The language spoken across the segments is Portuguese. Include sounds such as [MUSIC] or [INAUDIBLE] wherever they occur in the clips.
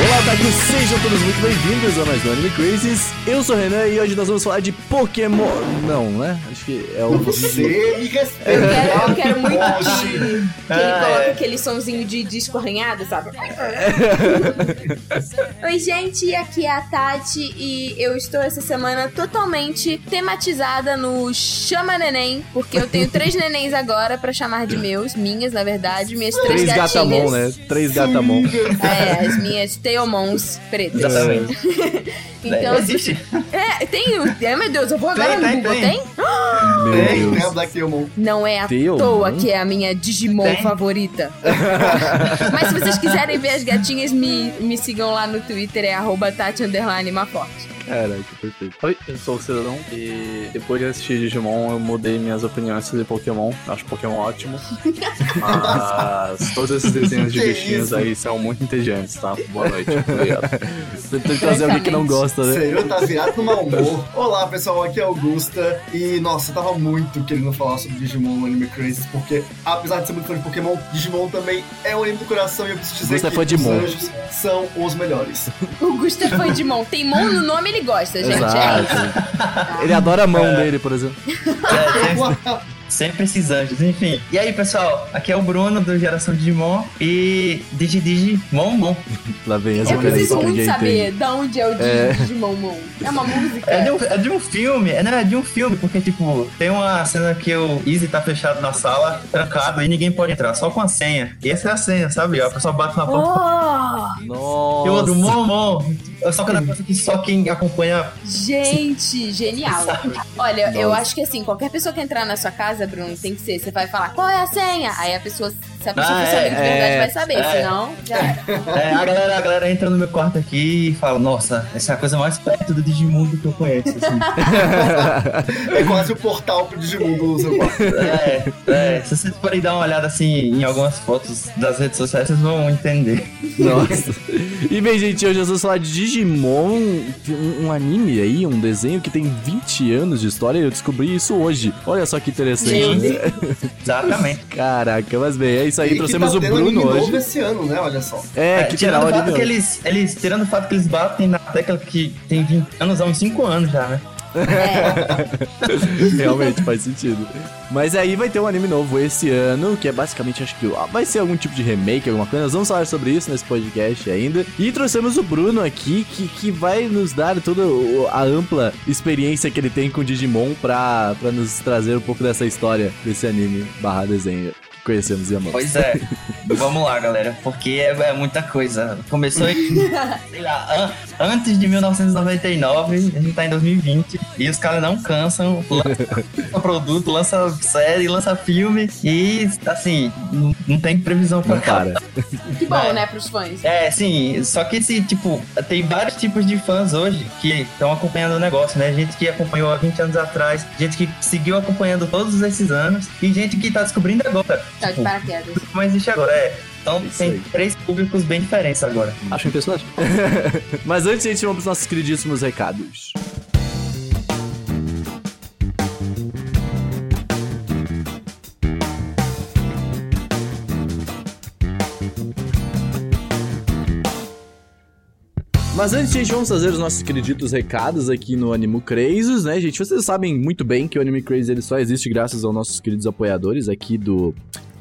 Olá, otakus, sejam todos muito bem-vindos a mais um Anime Crazes. Eu sou o Renan e hoje nós vamos falar de Pokémon. Não, né? Acho que é o. Você me Eu quero, eu quero muito que, que ele coloque aquele sonzinho de disco arranhado, sabe? [LAUGHS] Oi, gente, aqui é a Tati e eu estou essa semana totalmente tematizada no Chama Neném, porque eu tenho três nenéns agora pra chamar de meus, minhas, na verdade, minhas três, Três gatinhas. gatamon, né? Três gatamon. É, as minhas Teomons pretas. Exatamente. [LAUGHS] Então, Existe. é, tem. o- Ai, meu Deus, eu vou agora Tem, no tem, Google, tem. tem? Tem, tem a. Black Theomon. Não é à Teomon? toa que é a minha Digimon Tem. favorita. [LAUGHS] Mas se vocês quiserem ver as gatinhas, me, me sigam lá no Twitter, é arroba Tati underline Maforte. Caraca, perfeito. Oi, eu sou o Cidadão e depois de assistir Digimon eu mudei minhas opiniões sobre Pokémon. Acho Pokémon ótimo. [LAUGHS] Mas todos esses desenhos de Que bichinhos aí são muito inteligentes, tá? Boa noite. [LAUGHS] Obrigado. Tentando trazer alguém que não gosta, né? Senhor tá virado no mau humor. Olá, pessoal, aqui é Augusta. E, nossa, eu tava muito querendo falar sobre Digimon Anime Crazes, porque, apesar de ser muito fã de Pokémon, Digimon também é um anime do coração e eu preciso dizer Augusta é que os Mon. anjos são os melhores. O Gusto é fã de Mon. Tem Mon no nome, ele gosta, gente. É isso. Exato. Ele adora a mão dele, por exemplo. É, sempre, sempre esses anjos, enfim. E aí, pessoal, aqui é o Bruno do Geração Digimon e Digi Digi Mon. Lá vem as Eu preciso muito saber de onde é o É. Digimon Mon. É uma música? É de, um, é de um filme, é, não, é de um filme, porque, tipo, tem uma cena que o Easy tá fechado na sala, trancado, e ninguém pode entrar, só com a senha. E essa é a senha, sabe? A pessoa bate na porta Oh, e o outro, Nossa. Mon Mon. Só que é que só quem acompanha gente, genial. Olha, eu acho que assim, qualquer pessoa que entrar na sua casa, Bruno, tem que ser. Você vai falar, qual é a senha? Aí a pessoa, se a pessoa Ah, for saber de é, verdade, é, vai saber. é. Senão, já era. É, a galera, a galera entra no meu quarto aqui e fala, nossa, essa é a coisa mais perto do Digimundo que eu conheço. assim. [LAUGHS] É quase o portal pro Digimon do seu quarto. é, é, se vocês forem dar uma olhada assim em algumas fotos das redes sociais, vocês vão entender. Nossa. E bem, gente, hoje nós vamos falar de Digimon, um, um anime aí, um desenho que tem 20 anos de história e eu descobri isso hoje. Olha só que interessante. Né? Exatamente. Caraca, mas bem, é isso aí. E que Trouxemos tá o Bruno anime hoje. novo esse ano, né? Olha só. É, É, que tirando o fato que eles, eles. Tirando o fato que eles batem na tecla que tem 20 anos há uns 5 anos já, né? É, [LAUGHS] Realmente faz sentido. Mas aí vai ter um anime novo esse ano, que é basicamente, acho que ah, vai ser algum tipo de remake, alguma coisa. Nós vamos falar sobre isso nesse podcast ainda. E trouxemos o Bruno aqui, que, que vai nos dar toda a ampla experiência que ele tem com Digimon pra, pra nos trazer um pouco dessa história desse anime barra desenho conhecemos e amamos. Pois é. [LAUGHS] Vamos lá, galera, porque é, é muita coisa. Começou em, [LAUGHS] sei lá, an- antes de 1999, a gente tá em 2020, e os caras não cansam, lança [LAUGHS] produto, lança série, lança filme, e assim, não, não tem previsão pra Não cá. para. que bom, É. né, pros fãs. É, sim, só que esse, tipo, tem vários tipos de fãs hoje que estão acompanhando o negócio, né? Gente que acompanhou há 20 anos atrás, gente que seguiu acompanhando todos esses anos, e gente que tá descobrindo agora. Tá de paraquedas. como existe agora, é. Então Isso tem aí. três públicos bem diferentes agora. Acho impressionante. [LAUGHS] Mas antes, gente, vamos pros nossos queridíssimos recados. Mas antes, gente, vamos fazer os nossos queriditos recados aqui no Animo Crazes, né, gente? Vocês sabem muito bem que o Anime Crazy ele só existe graças aos nossos queridos apoiadores aqui do,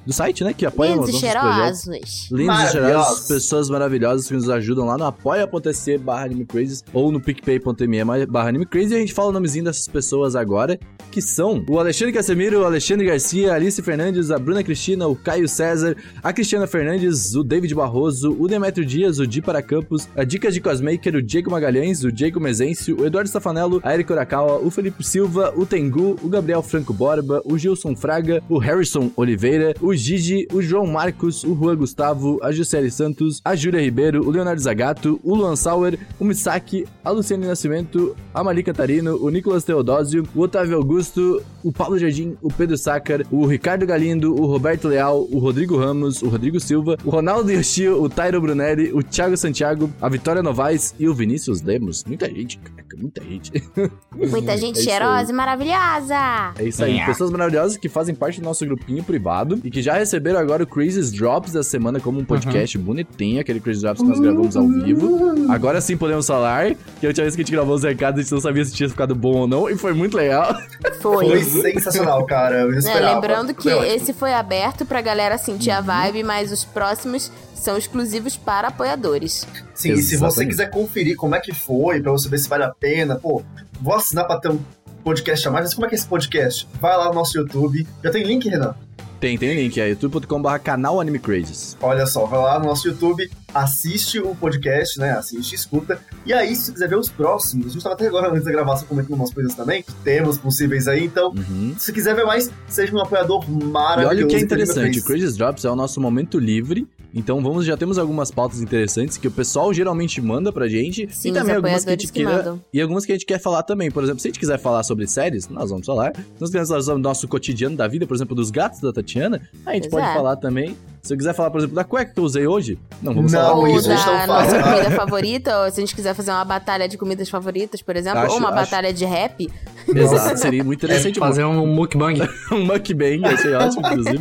do site, né? Que apoiam os Lindos nossos projetos. cheirosos. Lindos e cheirosos, pessoas maravilhosas que nos ajudam lá no apoia.se barra animecrazes ou no picpay.me barra animecrazy. E a gente fala o nomezinho dessas pessoas agora, que são o Alexandre Casemiro, o Alexandre Garcia, a Alice Fernandes, a Bruna Cristina, o Caio César, a Cristiana Fernandes, o David Barroso, o Demetrio Dias, o Di para Campos, a Dicas de Cosmaker, o Diego Magalhães, o Diego Mezencio, o Eduardo Stafanello, a Eric Orakawa, o Felipe Silva, o Tengu, o Gabriel Franco Borba, o Gilson Fraga, o Harrison Oliveira, o Gigi, o João Marcos, o Juan Gustavo, a Juscelie Santos, a Júlia Ribeiro, o Leonardo Zagato, o Luan Sauer, o Misaki, a Luciane Nascimento, a Mali Catarino, o Nicolas Teodósio, o Otávio Augusto, o Paulo Jardim, o Pedro Sácar, o Ricardo Galindo, o Roberto Leal, o Rodrigo Ramos, o Rodrigo Silva, o Ronaldo Yoshio, o Tairo Brunelli, o Thiago Santiago, a Vitória Novaes e o Vinícius Lemos. Muita gente, caraca, muita gente. [LAUGHS] Muita gente É isso aí. cheirosa e maravilhosa. É isso aí, pessoas maravilhosas que fazem parte do nosso grupinho privado e que já receberam agora o Crazy Drops da semana como um podcast bonitinho, aquele Crazy Drops que nós gravamos ao vivo. Agora sim podemos falar que a última vez que a gente gravou os recados a gente não sabia se tinha ficado bom ou não e foi muito legal. Foi Foi. [LAUGHS] sensacional, cara. Eu É, esperava. lembrando que Foi esse foi aberto pra galera sentir a vibe, mas os próximos são exclusivos para apoiadores. Sim, e se você Exatamente. quiser conferir como é que foi, pra você ver se vale a pena, pô, vou assinar pra ter um podcast a mais, mas como é que é esse podcast? Vai lá no nosso YouTube. Já tem link, Renan? Tem, tem link, é youtube.com.br canal Anime Crazes. Olha só, vai lá no nosso YouTube, assiste o podcast, né? Assiste, escuta. E aí, se você quiser ver os próximos, a gente tava até agora antes da gravação comentando umas coisas também, temos possíveis aí, então, Uhum. se quiser ver mais, seja um apoiador E maravilhoso. olha o que é interessante, o Craze. Crazy Drops é o nosso momento livre. Então vamos, já temos algumas pautas interessantes que o pessoal geralmente manda pra gente. Sim, e também algumas que a gente que queira. mandam. E algumas que a gente quer falar também. Por exemplo, se a gente quiser falar sobre séries, nós vamos falar. Se nós quisermos falar sobre o nosso cotidiano da vida, por exemplo, dos gatos da Tatiana, a gente Pois pode é. falar também. Se eu quiser falar, por exemplo, da cueca que eu usei hoje, não vamos Não, falar. Ou isso da faz, nossa tá? comida favorita, ou se a gente quiser fazer uma batalha de comidas favoritas, por exemplo, Acho- ou uma acho- batalha de rap. Exato, seria muito interessante. Fazer um mukbang. [LAUGHS] um mukbang, achei ótimo, inclusive.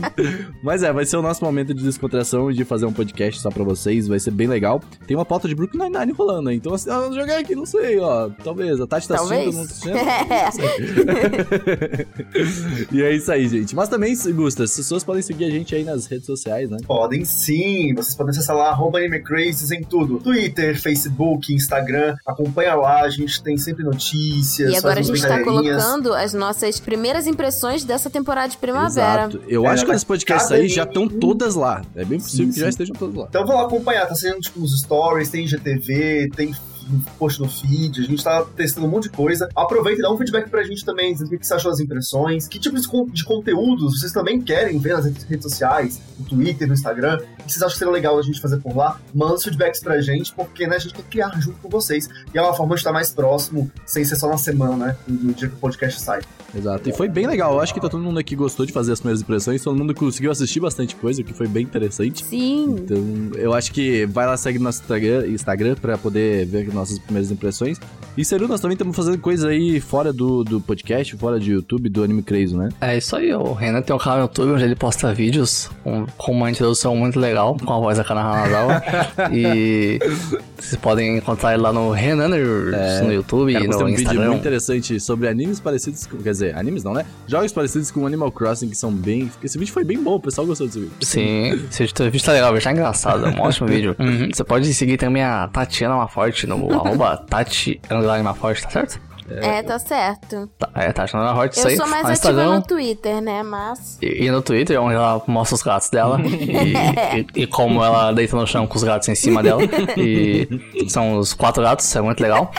Mas é, vai ser o nosso momento de descontração e de fazer um podcast só pra vocês, vai ser bem legal. Tem uma pauta de Brooklyn Nine-Nine rolando, então assim, ah, jogar aqui, não sei, ó, talvez, a Tati tá Talvez. assistindo, não assistindo. [LAUGHS] [LAUGHS] e é isso aí, gente. Mas também, Gusta, as pessoas podem seguir a gente aí nas redes sociais, né? Podem sim, vocês podem acessar lá, arroba AnimeCrazes em tudo. Twitter, Facebook, Instagram, acompanha lá, a gente tem sempre notícias. E agora a gente tá colocando as nossas primeiras impressões dessa temporada de primavera. Exato. Eu É, acho que mas esse podcast cada aí já estão menino- todas lá. É bem possível Sim, que já sim. estejam todas lá. Então vou lá acompanhar, tá saindo tipo nos stories, tem GTV, tem post no feed, a gente tá testando um monte de coisa. Aproveita e dá um feedback pra gente também, dizendo o que você achou das impressões, que tipo de, con- de conteúdos vocês também querem ver nas redes redes sociais, no Twitter, no Instagram, o que vocês acham que seria legal a gente fazer por lá. Manda os feedbacks pra gente, porque né, a gente quer criar junto com vocês. E é uma forma de estar mais próximo, sem ser só na semana, né? No dia que o podcast sai. Exato. E foi bem legal. Eu acho que tá todo mundo aqui gostou de fazer as primeiras impressões. Todo mundo conseguiu assistir bastante coisa, o que foi bem interessante. Sim. Então, eu acho que vai lá segue nosso Instagram, Instagram pra poder ver nossas primeiras impressões. E Seru, nós também estamos fazendo coisa aí fora do, do podcast, fora de YouTube, do Anime Crazy, né? É isso aí, o Renan tem um canal no YouTube onde ele posta vídeos com, com uma introdução muito legal, com a voz da Kana Hanazawa. [LAUGHS] e vocês podem encontrar ele lá no Renaners É, no YouTube Cara, e no um vídeo Instagram. muito interessante sobre animes parecidos com. Quer dizer, animes não, né? Jogos parecidos com Animal Crossing que são bem. Esse vídeo foi bem bom, o pessoal gostou desse vídeo. Sim, esse vídeo tá legal, tá engraçado, é um ótimo vídeo. [LAUGHS] Uhum. Você pode seguir também a Tatiana Maforte no arroba Tati Underline Maforte, tá certo? É, tá certo. Tá, é, Tatiana Maforte, isso Eu aí. sou mais no ativa no Twitter, né? Mas. e, e no Twitter, onde ela mostra os gatos dela [LAUGHS] e, e- e como ela deita no chão com os gatos em cima dela. E [LAUGHS] são os quatro gatos, é muito legal.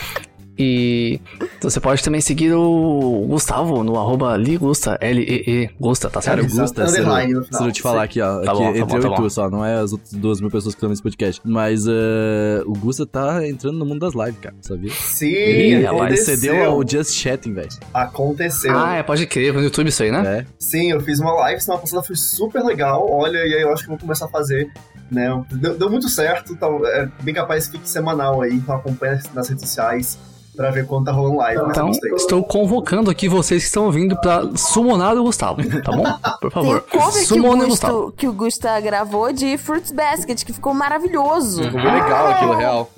E você pode também seguir o Gustavo no arroba Ligusta, L-E-E Gusta, tá certo? Exato, se eu, se eu te falar aqui, ó, Tá aqui bom, tá entre bom, eu tá e tu só, não é as outras duas mil pessoas que estão nesse podcast. Mas eh, o Gusta tá entrando no mundo das lives, cara, sabia? Sim, Ele, ele cedeu aconteceu. ao Just Chatting, velho. Aconteceu. Ah, é, pode crer, no YouTube isso aí, né? É. Sim, eu fiz uma live semana passada, foi super legal. Olha, e aí eu acho que eu vou começar a fazer. Né? Deu, deu muito certo, tá, é bem capaz que fique semanal aí, então acompanha nas redes sociais pra ver quando tá rolando live. Então, estou convocando aqui vocês que estão ouvindo pra summonar o Gustavo, tá bom? Por Tem favor. o cover que o, Summon o Gustavo. Gusto, que o Gusta gravou de Fruits Basket, que ficou maravilhoso. Ficou bem legal aquilo, real.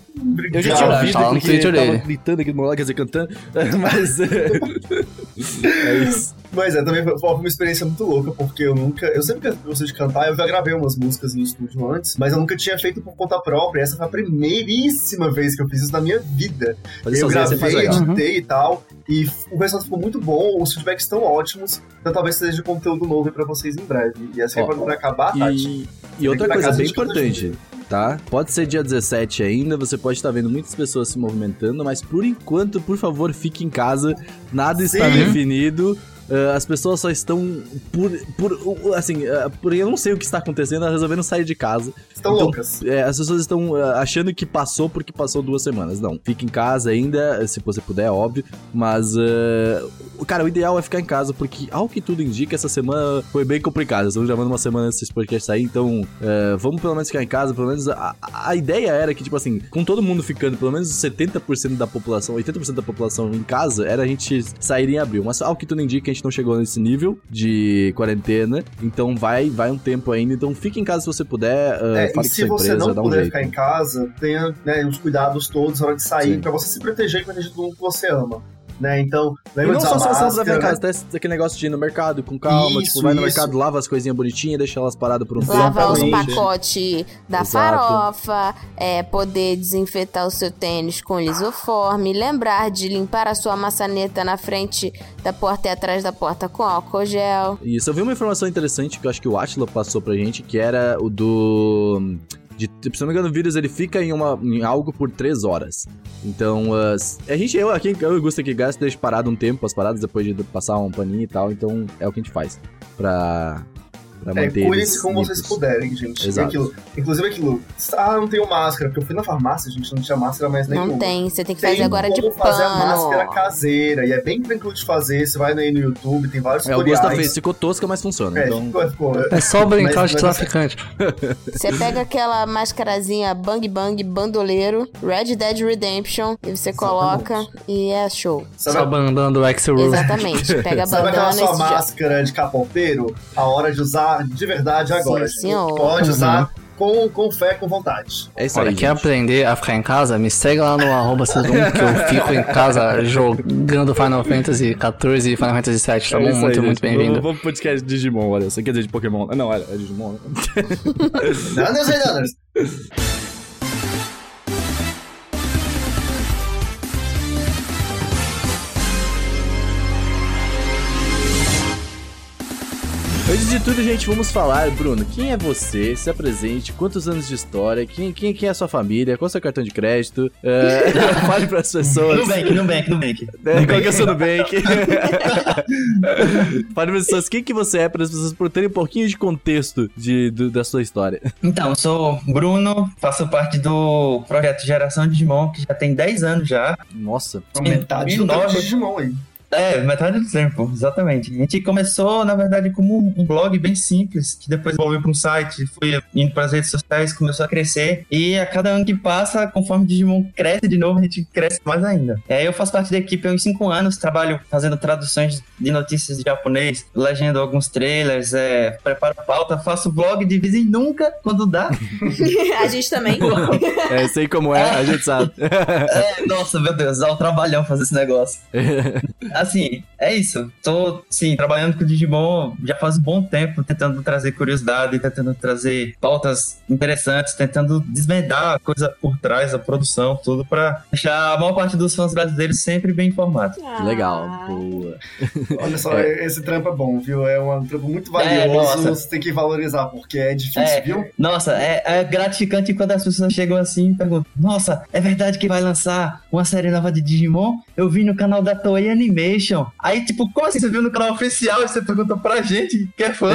Eu já tinha ouvido tá porque Twitter tava gritando aqui do meu lado, quer dizer, cantando. [LAUGHS] Mas. eh, é isso. Mas é, também foi uma experiência muito louca, porque eu nunca. Eu sempre gostei de cantar, eu já gravei umas músicas no estúdio antes, mas eu nunca tinha feito por conta própria. Essa foi a primeiríssima vez que eu fiz isso na minha vida. Fazer eu gravei, editei e tal, e o resultado ficou muito bom, os feedbacks estão ótimos, então talvez seja conteúdo novo aí pra vocês em breve. E assim, Ó, quando vai acabar, Tati. E, e outra coisa bem importante, tá? Pode ser dia 17 ainda, você pode estar vendo muitas pessoas se movimentando, mas por enquanto, por favor, fique em casa. Nada está Sim. definido. Uh, as pessoas só estão por, por assim, uh, por eu não sei o que está acontecendo, elas resolveram sair de casa. Estão então, loucas. É, as pessoas estão uh, achando que passou porque passou duas semanas. Não, fique em casa ainda, se você puder, óbvio, mas cara, o ideal é ficar em casa porque ao que tudo indica, essa semana foi bem complicada. Estamos gravando uma semana antes desse podcast sair, então vamos pelo menos ficar em casa, pelo menos a, a ideia era que tipo assim, com todo mundo ficando pelo menos 70% da população, 80% da população em casa, era a gente sair em abril. Mas ao que tudo indica, a gente não chegou nesse nível de quarentena. Então vai, vai um tempo ainda. Então fique em casa se você puder. Uh, é, e se você empresa, não puder um ficar em casa, tenha né, os cuidados todos na hora de sair, para você se proteger e proteger todo mundo que você ama né? Então, lembra e não só se você vai em casa, tem aquele negócio de ir no mercado com calma, isso, tipo, vai no isso. mercado, lava as coisinhas bonitinhas, deixa elas paradas por um tempo. Lavar os pacotes da Exato. farofa, é, poder desinfetar o seu tênis com lisoforme, lembrar de limpar a sua maçaneta na frente da porta e atrás da porta com álcool gel. Isso, eu vi uma informação interessante que eu acho que o Atila passou pra gente, que era o do de, se não me engano, o vírus ele fica em, uma, em algo por 3 horas. Então, uh, a gente, eu aqui, eu e Gusta aqui, gasta deixa parado um tempo as paradas depois de passar um paninho e tal. Então, é o que a gente faz pra Pra é, cuide-se como vocês puderem, gente. Exato. Aquilo, inclusive aquilo, ah, não tenho máscara, porque eu fui na farmácia, gente, não tinha máscara mais nenhuma. Não tem, você tem que fazer tem agora de pano. fazer a máscara caseira, e é bem tranquilo de fazer, você vai aí no YouTube, tem vários é, tutoriais. É, o fez, ficou tosca, mas funciona. É, então... ficou, ficou, é só brincar mas, de traficante. Você pega aquela mascarazinha Bang Bang Bandoleiro, Red Dead Redemption, e você coloca Exatamente. e é show. Sabe só bandando o Axel Exatamente, pega a [LAUGHS] bandana Sabe aquela sua máscara de capoteiro? A hora de usar de verdade agora. Sim, senhor. Pode uhum. usar com, com fé, com vontade. É isso Olha, aí. Quer gente. aprender a ficar em casa? Me segue lá no [LAUGHS] arroba que eu fico em casa jogando Final Fantasy 14 e Final Fantasy 7, tá é bom? Muito, aí, muito bem-vindo. Vamos pro podcast de Digimon, olha. Você quer dizer de Pokémon? Não, olha, é Digimon. Né? Nada, nada. [LAUGHS] Antes de tudo, gente, vamos falar, Bruno, quem é você? Se apresente, quantos anos de história, quem, quem, quem é a sua família, qual é o seu cartão de crédito? É, [LAUGHS] fale para as pessoas. Nubank, Nubank, Nubank. É, qual que é o seu Nubank? [LAUGHS] fale para as pessoas quem que você é, para as pessoas por terem um pouquinho de contexto de, do, da sua história. Então, eu sou Bruno, faço parte do projeto Geração Digimon, que já tem 10 anos já. Nossa. Metade do Digimon aí. É, metade do tempo, exatamente. A gente começou, na verdade, como um blog bem simples, que depois evoluiu para um site, foi indo para as redes sociais, começou a crescer. E a cada ano que passa, conforme o Digimon cresce de novo, a gente cresce mais ainda. É, eu faço parte da equipe há uns 5 anos, trabalho fazendo traduções de notícias de japonês, legendo alguns trailers, é, preparo pauta, faço blog de vez em nunca, quando dá. [LAUGHS] a gente também. [LAUGHS] é, sei como é, a gente sabe. é, nossa, meu Deus, dá um trabalhão fazer esse negócio. [LAUGHS] assim, é isso. Tô, sim, trabalhando com o Digimon já faz um bom tempo, tentando trazer curiosidade, tentando trazer pautas interessantes, tentando desvendar a coisa por trás da produção, tudo para deixar a maior parte dos fãs brasileiros sempre bem informados. Ah. Legal, boa. Olha só, é. esse trampo é bom, viu? É um trampo muito valioso, é, você tem que valorizar, porque é difícil, é, viu? Nossa, é, é gratificante quando as pessoas chegam assim e perguntam: Nossa, é verdade que vai lançar uma série nova de Digimon? Eu vi no canal da Toei Anime Animation. Aí, tipo, como assim? Você viu no canal oficial e você pergunta pra gente que é fã?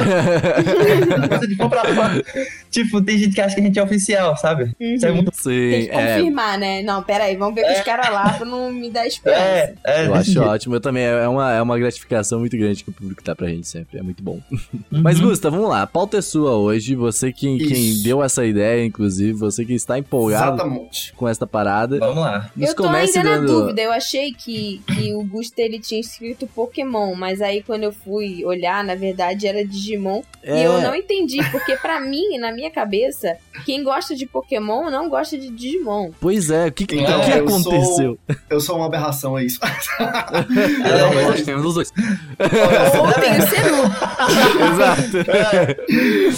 de fã pra fã. Tipo, tem gente que acha que a gente é oficial, sabe? Uhum. Isso é muito... Sim, tem que é... confirmar, né? Não, pera aí, vamos ver com é... os caras lá pra não [LAUGHS] me dar esperança. É, é, eu acho jeito. ótimo. Eu também, é uma, é uma gratificação muito grande que o público dá pra gente sempre. É muito bom. Uhum. Mas, Gusta, vamos lá. A pauta é sua hoje. Você quem, quem deu essa ideia, inclusive. Você que está empolgado Exatamente. com esta parada. Vamos lá. Nos eu tô ainda dando... na dúvida. Eu achei que, que o Gusta, ele tinha escrito Pokémon, mas aí quando eu fui olhar, na verdade era Digimon. É. E eu não entendi, porque para mim, na minha cabeça, quem gosta de Pokémon não gosta de Digimon. Pois é, o que, que, então, que aconteceu? Sou, eu sou uma aberração, [LAUGHS] é isso. não, mas nós temos os dois. Ou tem o Senu. Exato. É.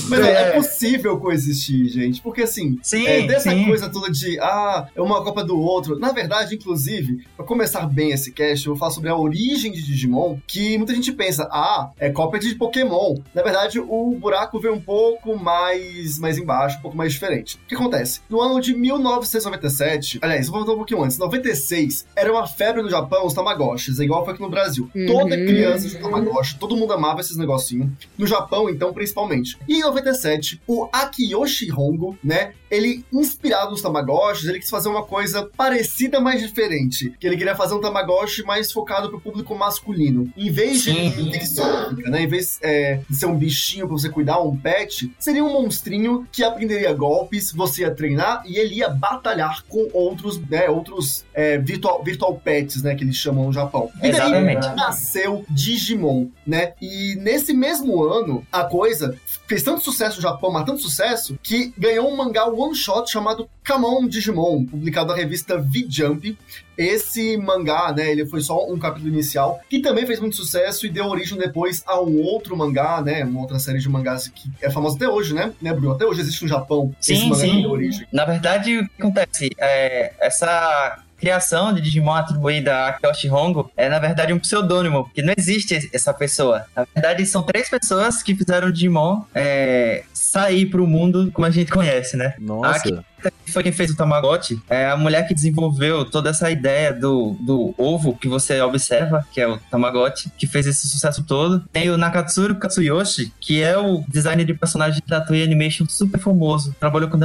Mas é. é. possível coexistir, gente, porque assim, sim, é, dessa sim. coisa toda de, ah, é uma copa do outro. Na verdade, inclusive, pra começar bem esse cast, eu vou falar sobre a origem de Digimon que muita gente pensa, ah, é cópia de Pokémon. Na verdade, o buraco veio um pouco mais, mais embaixo, um pouco mais diferente. O que acontece? No ano de 1997, aliás, vou voltar um pouquinho antes, 96, era uma febre no Japão os Tamagotchis, é igual foi aqui no Brasil. Uhum. Toda criança tinha Tamagotchi, todo mundo amava esses negocinhos. No Japão, então, principalmente. E em 97, o Akiyoshi Hongo, né, ele, inspirado nos Tamagotchis, ele quis fazer uma coisa parecida, mas diferente. Que ele queria fazer um Tamagotchi mais focado pro público masculino. Em vez de Sim. exótica, né? Em vez é, de ser um bichinho pra você cuidar, um pet, seria um monstrinho que aprenderia golpes, você ia treinar e ele ia batalhar com outros, né? Outros é, virtual, virtual pets, né? Que eles chamam no Japão. E daí Exatamente. nasceu Digimon, né? E nesse mesmo ano, a coisa fez tanto sucesso no Japão, mas tanto sucesso, que ganhou um mangá one shot chamado Kamon Digimon, publicado na revista V-Jump. Esse mangá, né, ele foi só um capítulo inicial, que também fez muito sucesso e deu origem depois a um outro mangá, né, uma outra série de mangás que é famosa até hoje, né, né, Bruno? Até hoje existe no Japão esse Sim, mangá sim. que deu origem. Na verdade, o que acontece? É, essa criação de Digimon atribuída a Kyoshi Hongo é, na verdade, um pseudônimo, porque não existe essa pessoa. Na verdade, são três pessoas que fizeram o Digimon é, sair pro mundo como a gente conhece, né? Nossa. Que foi quem fez o Tamagotchi, é a mulher que desenvolveu toda essa ideia do, do ovo que você observa, que é o Tamagotchi, que fez esse sucesso todo. Tem o Nakatsuru Katsuyoshi, que é o designer de personagem da Toei Animation super famoso, trabalhou com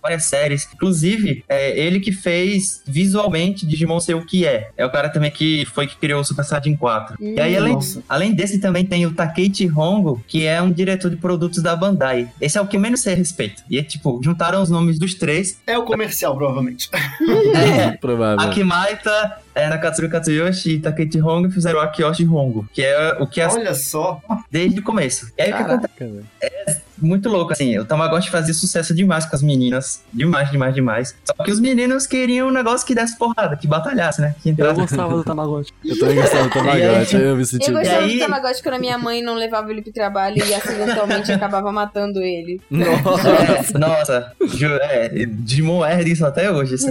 várias séries. Inclusive, é ele que fez visualmente Digimon ser o que é. É o cara também que foi que criou o Super Saiyajin 4. e aí, além, além desse, também tem o Takeichi Hongo, que é um diretor de produtos da Bandai. Esse é o que eu menos sei a respeito. E é tipo, juntaram os nomes dos três. É o comercial, provavelmente. É, [LAUGHS] Provável. Akimaita, é, Nakatsuru Katsuyoshi e Takeichi Hongo fizeram o Akiyoshi Hongo, que é o que é Olha só. desde o começo. E aí o que acontece? Muito louco, assim. O Tamagotchi fazia sucesso demais com as meninas. Demais, demais, demais. Só que os meninos queriam um negócio que desse porrada, que batalhasse, né? Que Eu entrasse. gostava do Tamagotchi. Eu também gostava do [LAUGHS] Tamagotchi, eu me senti... Eu E gostava aí- do Tamagotchi quando a minha mãe não levava ele pro trabalho e acidentalmente acabava matando ele. [LAUGHS] Nossa. É, nossa, ju- é, Digimon é disso até hoje. Essa-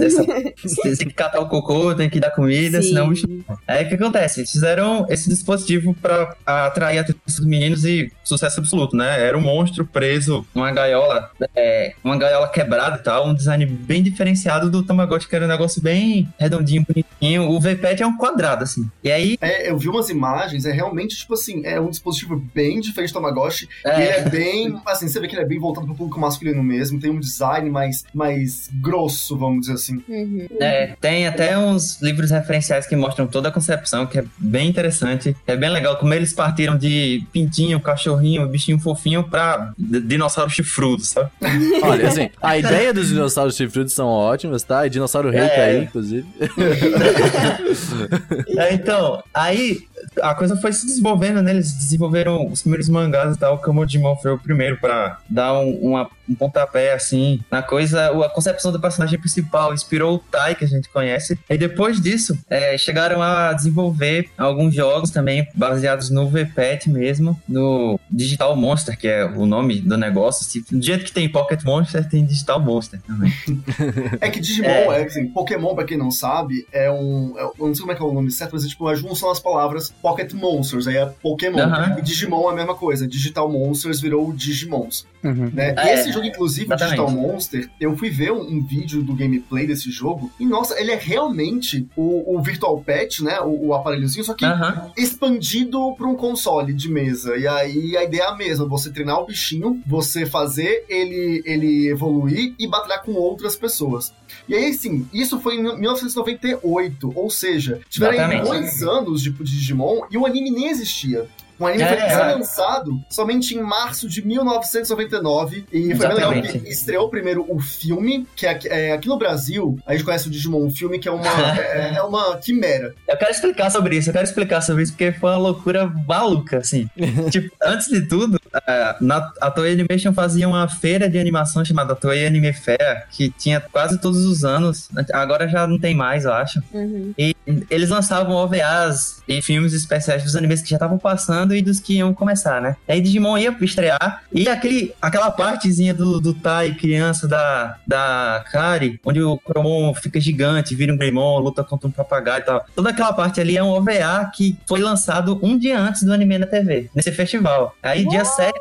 você [LAUGHS] tem que catar o cocô, tem que dar comida, Sim. senão o bicho. Aí o que acontece? Eles fizeram esse dispositivo pra atrair a atenção dos meninos e sucesso absoluto, né? Era um monstro preso numa gaiola, é, uma gaiola quebrada e tal, um design bem diferenciado do Tamagotchi, que era um negócio bem redondinho, bonitinho. O V-Pad é um quadrado, assim. E aí. É, eu vi umas imagens, é realmente, tipo assim, é um dispositivo bem diferente do Tamagotchi. É, Ele é bem, assim, você vê que ele é bem voltado pro público masculino mesmo, tem um design mais, mais grosso, vamos dizer assim. Uhum. É, tem até uns livros referenciais que mostram toda a concepção, que é bem interessante. É bem legal como eles partiram de pintinho, cachorrinho, bichinho fofinho pra d- dinossauro chifrudo, sabe? [LAUGHS] Olha, assim, a ideia dos dinossauros chifrudos são ótimas, tá? E dinossauro rei É. tá aí, inclusive. [LAUGHS] É, então, aí a coisa foi se desenvolvendo, né? Eles desenvolveram os primeiros mangás e tal. O Kamojimon foi o primeiro pra dar um, uma- um pontapé, assim, na coisa. A concepção do personagem principal inspirou o Tai, que a gente conhece. E depois disso, é, chegaram a desenvolver alguns jogos também baseados no VPET mesmo, no Digital Monster, que é o nome do negócio. Tipo, Do jeito que tem Pocket Monster, tem Digital Monster também. [LAUGHS] É que Digimon, É. é, assim, Pokémon, pra quem não sabe, é um. é- eu não sei como é que é o nome certo, mas é tipo a junção das palavras Pocket Monsters, aí é Pokémon. E Digimon é a mesma coisa. Digital Monsters virou Digimons. Uhum. Né? Ah, e é. esse jogo, inclusive, o Exatamente. Digital Monster, eu fui ver um, um vídeo do gameplay desse jogo, e nossa, ele é realmente o, o Virtual Pet, né? O, o aparelhozinho, só que expandido para um console de mesa. E aí a ideia é a mesma: você treinar o bichinho, você fazer ele, ele evoluir e batalhar com outras pessoas. E aí, sim, isso foi em 1998, ou seja, tiveram dois anos de, de Digimon e o anime nem existia. O anime foi É, ser é. lançado somente em março de 1999 e foi legal Exatamente. porque estreou primeiro o filme, que é, aqui- é, aqui no Brasil, a gente conhece o Digimon o filme, que é uma, [LAUGHS] é, é uma quimera. Eu quero explicar sobre isso, eu quero explicar sobre isso, porque foi uma loucura maluca, assim. [LAUGHS] tipo, antes de tudo, a, na, a Toei Animation fazia uma feira de animação chamada Toei Anime Fair, que tinha quase todos os anos, agora já não tem mais, eu acho. Uhum. E eles lançavam OVAs e filmes especiais dos animes que já estavam passando e dos que iam começar, né? Aí Digimon ia estrear e aquele, aquela partezinha do, do Tai, criança da, da Kari, onde o Cromon fica gigante, vira um Greymon, luta contra um papagaio e tal. Toda aquela parte ali é um OVA que foi lançado um dia antes do anime na TV, nesse festival. Aí, dia 7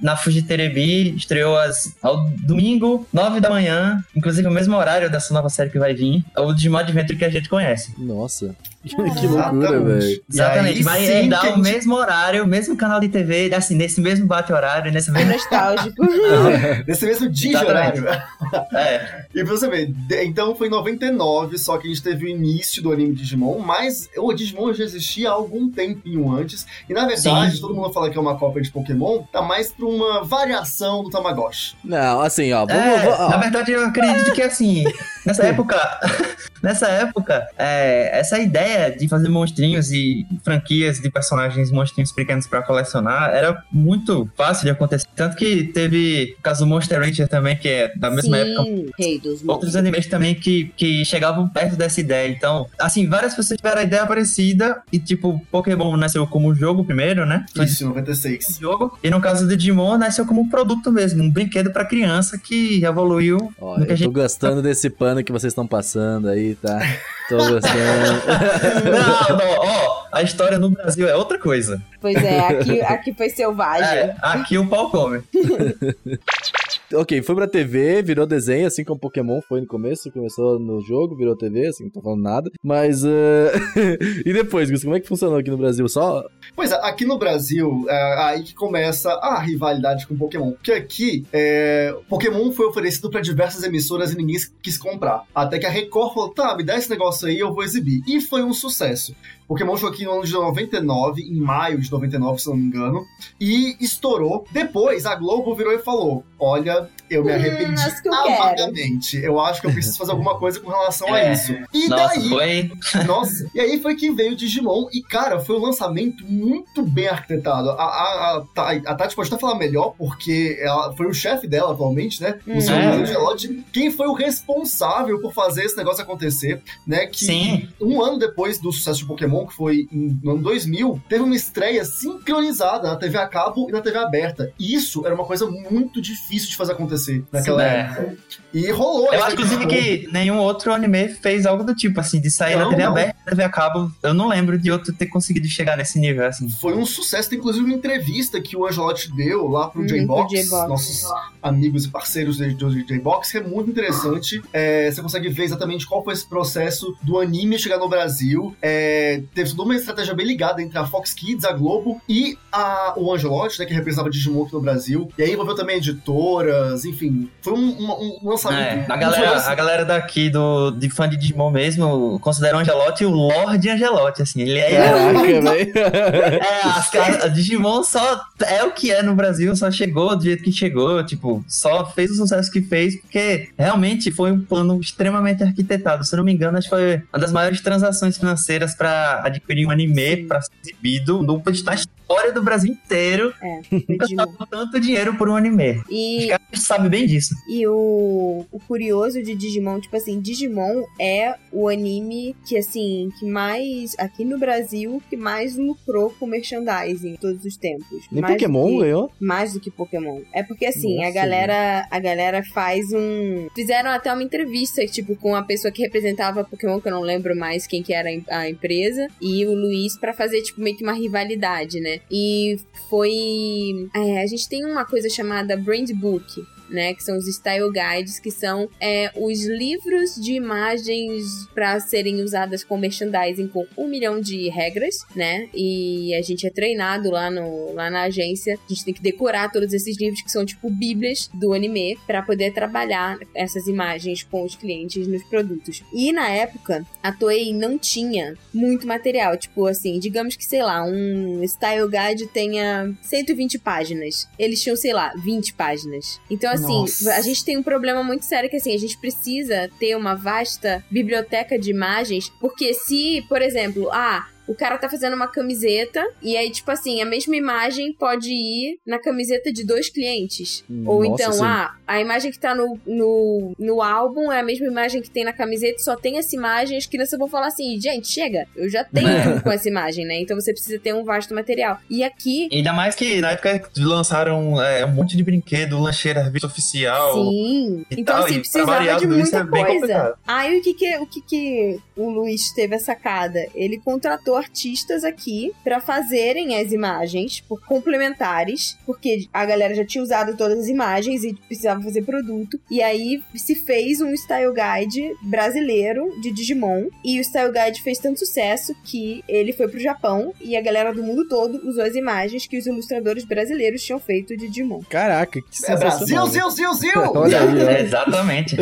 na Fujiterebi, estreou as, ao domingo, 9 da manhã, inclusive o mesmo horário dessa nova série que vai vir, é o Digimon Adventure que a gente conhece. Nossa. Que loucura, velho. Exatamente, vai herdar gente... o mesmo horário, o mesmo canal de TV, assim, nesse mesmo bate-horário, nesse mesmo. nostálgico. [LAUGHS] [LAUGHS] nesse mesmo dia horário. é. [LAUGHS] E pra você ver, então foi em 99, só que a gente teve o início do anime Digimon, mas o Digimon já existia há algum tempinho antes. E na verdade, Sim. todo mundo fala que é uma cópia de Pokémon, tá mais pra uma variação do Tamagotchi. Não, assim, ó. Vamos, é, ó. Na verdade, eu acredito que assim, nessa época. [LAUGHS] nessa época, é, essa ideia de fazer monstrinhos e franquias de personagens monstrinhos pequenos para colecionar era muito fácil de acontecer. Tanto que teve o caso Monster Rancher também, que é da mesma Sim, época. Rei dos Outros animes também que, que chegavam perto dessa ideia. Então, assim, várias pessoas tiveram a ideia parecida e, tipo, Pokémon nasceu como jogo primeiro, né? Isso, 96. Jogo. E no caso do Digimon, nasceu como um produto mesmo, um brinquedo para criança que evoluiu. Ó, eu tô gente... gostando desse pano que vocês estão passando aí, tá? Tô gostando. [LAUGHS] não, não, ó, a história no Brasil é outra coisa. Pois é, aqui, aqui foi selvagem. É, aqui o pau come. [LAUGHS] ok, foi pra TV, virou desenho, assim como Pokémon foi no começo. Começou no jogo, virou TV, assim, não tô falando nada. Mas. Uh... [LAUGHS] e depois, Gus, como é que funcionou aqui no Brasil? Só. Pois é, aqui no Brasil, é aí que começa a rivalidade com Pokémon. Porque aqui, é... Pokémon foi oferecido para diversas emissoras e ninguém quis comprar. Até que a Record falou: tá, me dá esse negócio aí, eu vou exibir. E foi um sucesso. Pokémon chegou aqui no ano de 99, em maio de 99, se não me engano, e estourou. Depois a Globo virou e falou: Olha, eu me hum, arrependi hum, eu amargamente. Eu, eu acho que eu preciso fazer alguma coisa com relação é. a isso. E nossa, daí. Foi... Nossa, e aí foi que veio o Digimon. E, cara, foi um lançamento muito bem arquitetado. A, a, a, a Tati pode até falar melhor, porque ela foi o chefe dela atualmente, né? Hum. O seu é. Angelotti. Quem foi o responsável por fazer esse negócio acontecer, né? Que Sim. um ano depois do sucesso de Pokémon, que foi em, no ano 2000, teve uma estreia sincronizada na TV a cabo e na TV aberta. E isso era uma coisa muito difícil de fazer acontecer acontecer naquela Sim, é. época. E rolou. Eu acho, inclusive, que nenhum outro anime fez algo do tipo, assim, de sair não, na TV não. aberta, TV a cabo. Eu não lembro de outro ter conseguido chegar nesse nível, assim. Foi um sucesso. Tem, inclusive, uma entrevista que o Angelotti deu lá pro hum, J-Box, nossos amigos e parceiros do J-Box, que é muito interessante. É, você consegue ver exatamente qual foi esse processo do anime chegar no Brasil. É, teve toda uma estratégia bem ligada entre a Fox Kids, a Globo e a, o Angelotti, né, que representava Digimon aqui no Brasil. E aí envolveu também editoras, enfim, foi um, um, um lançamento. É, a, galera, a galera daqui do, de fã de Digimon mesmo considera o Angelotti o Lorde Angelotti, assim. Ele é. Caraca, velho. [LAUGHS] É, [LAUGHS] as caras, Digimon só é o que é no Brasil, só chegou do jeito que chegou, tipo, só fez o sucesso que fez, porque realmente foi um plano extremamente arquitetado. Se eu não me engano, acho que foi uma das maiores transações financeiras para adquirir um anime para ser exibido no história do Brasil inteiro. É, nunca tanto dinheiro por um anime. E... Os caras sabem bem disso. E o, o curioso de Digimon, tipo assim, Digimon é o anime que, assim, que mais, aqui no Brasil, que mais lucrou com merchandising todos os tempos. Nem mais Pokémon ganhou? Mais do que Pokémon. É porque, assim, Nossa, a galera a galera faz um... Fizeram até uma entrevista, tipo, com a pessoa que representava Pokémon, que eu não lembro mais quem que era a empresa, e o Luiz para fazer, tipo, meio que uma rivalidade, né? E foi. É, a gente tem uma coisa chamada Brand Book, né? Que são os style guides, que são é, os livros de imagens para serem usadas com merchandising com um milhão de regras, né? E a gente é treinado lá, no, lá na agência. A gente tem que decorar todos esses livros que são tipo bíblias do anime para poder trabalhar essas imagens com os clientes nos produtos. E na época, a Toei não tinha muito material. Tipo assim, digamos que, sei lá, um style guide tenha 120 páginas. Eles tinham, sei lá, 20 páginas. Então, assim, Nossa. a gente tem um problema muito sério que assim, a gente precisa ter uma vasta biblioteca de imagens, porque se, por exemplo, ah, o cara tá fazendo uma camiseta e aí, tipo assim, a mesma imagem pode ir na camiseta de dois clientes. Ou Nossa, então, sim. ah, a imagem que tá no, no, no álbum é a mesma imagem que tem na camiseta, só tem essa imagem. As crianças vão falar assim, gente, chega, eu já tenho tudo [LAUGHS] com essa imagem, né? Então você precisa ter um vasto material. E aqui, Ainda mais que na época que lançaram é, um monte de brinquedo, lancheira, revista oficial. Sim. e Então, tal, assim, e precisava variar de muita é coisa. Aí o que que, o que que o Luiz teve a sacada? Ele contratou artistas aqui pra fazerem as imagens por complementares, porque a galera já tinha usado todas as imagens e precisava fazer produto. E aí se fez um style guide brasileiro de Digimon. E o style guide fez tanto sucesso que ele foi pro Japão e a galera do mundo todo usou as imagens que os ilustradores brasileiros tinham feito de Digimon. Caraca, que É Brasil, sensacional. Zil, Zil, Zil! [LAUGHS] Olha aí, ó. É, exatamente.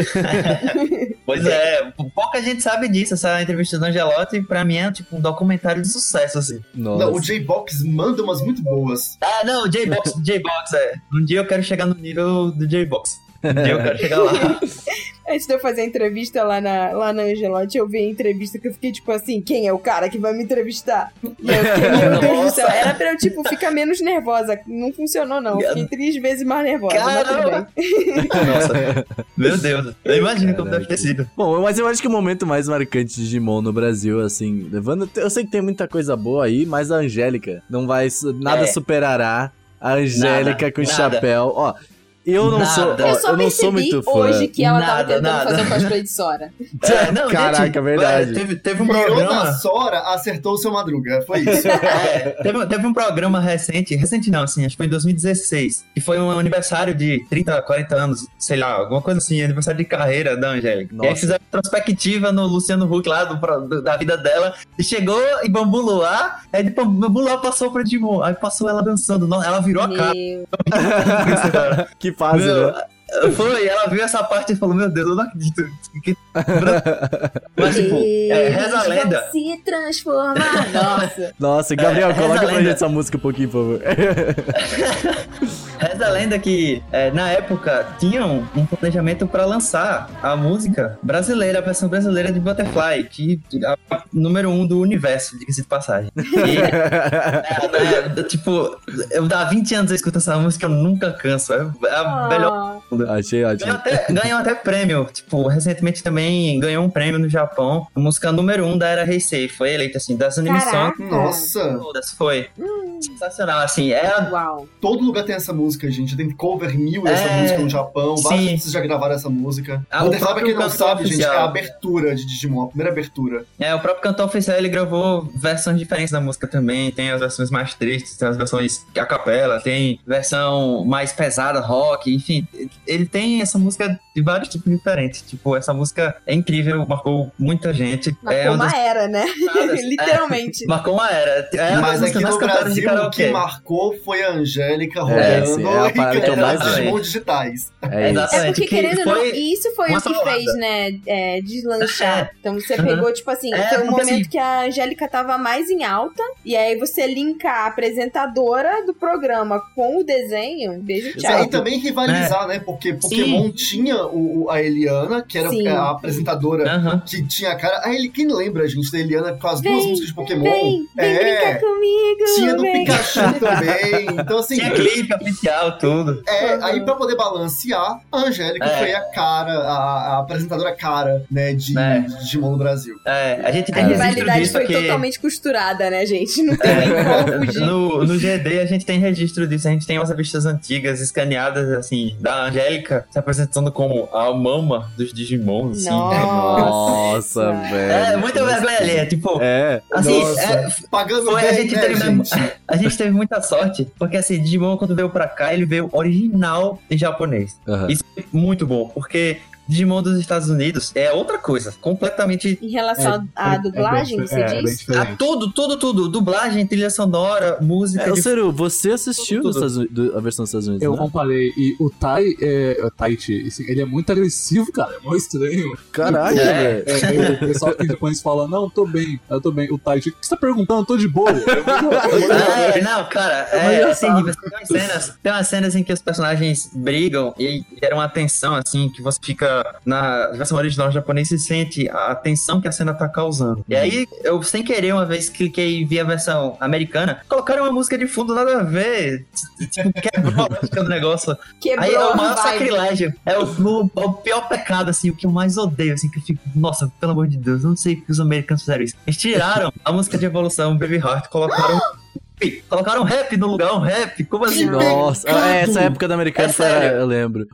[LAUGHS] pois é, pouca gente sabe disso. Essa entrevista do Angelotti, pra mim, é tipo um documentário de sucesso, assim. Nossa. Não, o J-Box manda umas muito boas. Ah, não, o J-Box, J-Box, é. Um dia eu quero chegar no nível do J-Box. Dia eu quero chegar lá. [LAUGHS] Antes de eu fazer a entrevista lá na, lá na Angelotti, eu vi a entrevista que eu fiquei tipo assim: quem é o cara que vai me entrevistar? E eu fiquei, meu Deus do céu. Era pra eu, tipo, ficar menos nervosa. Não funcionou, não. Eu Fiquei três vezes mais nervosa, mas tudo bem. Caramba! [LAUGHS] Nossa, meu Deus. Eu imagino como deve ter sido. Bom, mas eu acho que o momento mais marcante de Digimon no Brasil, assim, levando. Eu sei que tem muita coisa boa aí, mas a Angélica não vai. Nada É. superará a Angélica Nada, com o chapéu. Ó, eu não Nada. sou. ó, Eu só não sou percebi muito fã. hoje que ela tava Nada, tentando nada. fazer o cosplay de Sora. [LAUGHS] É, não, Caraca, gente, verdade. Teve, teve um Mirou na programa. Sora, acertou o seu Madruga. Foi isso. [LAUGHS] É, teve, teve um programa recente, recente não, assim, acho que foi em 2016, que foi um aniversário de 30, 40 anos, sei lá, alguma coisa assim, aniversário de carreira da Angélica. E aí fizeram retrospectiva no Luciano Huck lá do, do- da vida dela, e chegou em Bambu Luar, aí de Bambu Luar passou pra Digimon, aí passou ela dançando, ela virou a. Meu, cara. [LAUGHS] que fase, Meu, né? Foi, ela viu essa parte e falou, meu Deus, eu não acredito. Que- Mas, tipo, é, reza a lenda. se transformar. [LAUGHS] Nossa. Nossa, Gabriel, É, coloca pra lenda. gente essa música um pouquinho, por favor. [LAUGHS] Reza a lenda que, é, na época, tinham um planejamento para lançar a música brasileira, a versão brasileira de Butterfly, que é a número um do universo, diga-se de passagem. E, [LAUGHS] é, é, tipo, eu há 20 anos eu escuto essa música, eu nunca canso. É a melhor. Ah, Achei ótimo. Ganhou até, ganhou até prêmio. Tipo, recentemente também ganhou um prêmio no Japão. A música número um da era Heisei. Foi eleita, assim, das animações Caraca. Nossa, todas. Foi. Sensacional, assim. É a Uau. todo lugar tem essa música, gente. Tem cover mil dessa É, música no Japão. Vários sim. artistas já gravaram essa música. Ah, o pra quem não sabe, gente, é oficial. a abertura de Digimon, a primeira abertura. É, o próprio cantor oficial ele gravou versões diferentes da música também. Tem as versões mais tristes, tem as versões a capela, tem versão mais pesada, rock, enfim. Ele tem essa música de vários tipos diferentes. Tipo, essa música é incrível, marcou muita gente. Marcou é uma uma das era, né? cantadas- [LAUGHS] Literalmente. é, marcou uma era. É Mas aqui no Brasil, o que marcou foi a Angélica É, rodando sim, é a parada que eu mais amo. Digimon digitais. É isso. É porque, que querendo ou não, foi isso foi o que salada. fez, né? É, deslanchar. Então você pegou, tipo assim, É, foi um porque, momento assim- que a Angélica tava mais em alta, e aí você linkar a apresentadora do programa com o desenho, beijo, É, tchau. e também rivalizar, né? Porque Pokémon tinha o, o- a Eliana, que era Sim. a apresentadora Aham. que tinha a cara. A Eli, quem lembra, gente, da Eliana com as Vem, duas músicas de Pokémon? Vem, vem é, brincar comigo. tinha do vem. Pikachu também. [LAUGHS] Então, assim. Tinha clipe oficial, tudo. É, Uhum. aí pra poder balancear, a Angélica É. foi a cara, a, a apresentadora cara, né, de, É. de Digimon no Brasil. É, a gente A tem registro rivalidade foi totalmente costurada, né, gente? Não tem nem como fugir. No, no GD a gente tem registro disso, a gente tem umas revistas antigas escaneadas, assim, da Angélica se apresentando como a mama dos Digimon, assim. Nossa, Nossa. velho. É, muita vergonha tipo, É. assim, Nossa. é, Pagando foi, bem, a gente né, teve gente? a gente teve muita sorte, porque assim, Digimon quando veio pra cá, ele veio original em japonês. Aham. Isso é muito bom, porque Digimon dos Estados Unidos é outra coisa, completamente Em relação à É- dublagem, é bem, você é, é diz? a tudo, tudo, tudo, dublagem, trilha sonora, música, É, de- Seru, você assistiu Tudo, Unidos- do- a versão dos Estados Unidos, Eu né? comparei, e o Tai, é, o Taichi, ele é muito agressivo, cara, é muito estranho. Caralho, É. velho. É, o pessoal que japonês fala, não, tô bem, eu tô bem. O Taichi, o que você tá perguntando? Tô de boa. É [LAUGHS] é É, não, cara, É é, assim, engraçado. tem umas cenas, tem umas cenas em que os personagens brigam e geram uma tensão, assim, que você fica na, na versão original japonesa se sente a tensão que a cena tá causando. E aí, eu sem querer, uma vez cliquei e vi a versão americana, colocaram uma música de fundo nada a ver. Tipo, quebrou a lógica do negócio. Quebrou Aí é o maior sacrilégio. É o, o- o pior pecado, assim, o que eu mais odeio, assim, que eu fico, nossa, pelo amor de Deus, eu não sei que os americanos fizeram isso. Eles tiraram a música de evolução, Baby Heart, colocaram. Colocaram rap no lugar, um rap. Como assim? Nossa, é, essa época do americano É sério. eu lembro.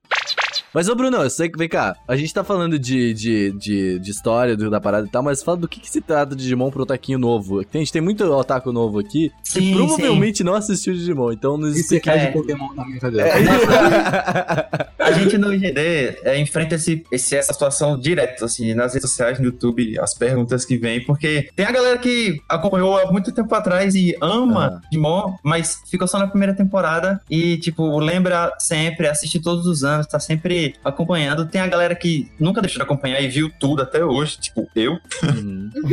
Mas, ô Bruno, eu sei que, vem cá, a gente tá falando de, de, de, de história do- da parada e tal, mas fala do que, que se trata de Digimon pro otaquinho novo. A gente tem muito otaku novo aqui que Sim, provavelmente não assistiu Digimon, então nos explica. cai de É. Pokémon na mente dela. [LAUGHS] A gente no IGD é, enfrenta esse, esse- essa situação direto, assim, nas redes sociais, no YouTube, as perguntas que vêm, porque tem a galera que acompanhou há muito tempo atrás e ama Aham. Digimon, mas ficou só na primeira temporada e, tipo, lembra sempre, assiste todos os anos, tá sempre acompanhando. Tem a galera que nunca deixou de acompanhar e viu tudo até hoje, tipo, eu. Uhum. [LAUGHS]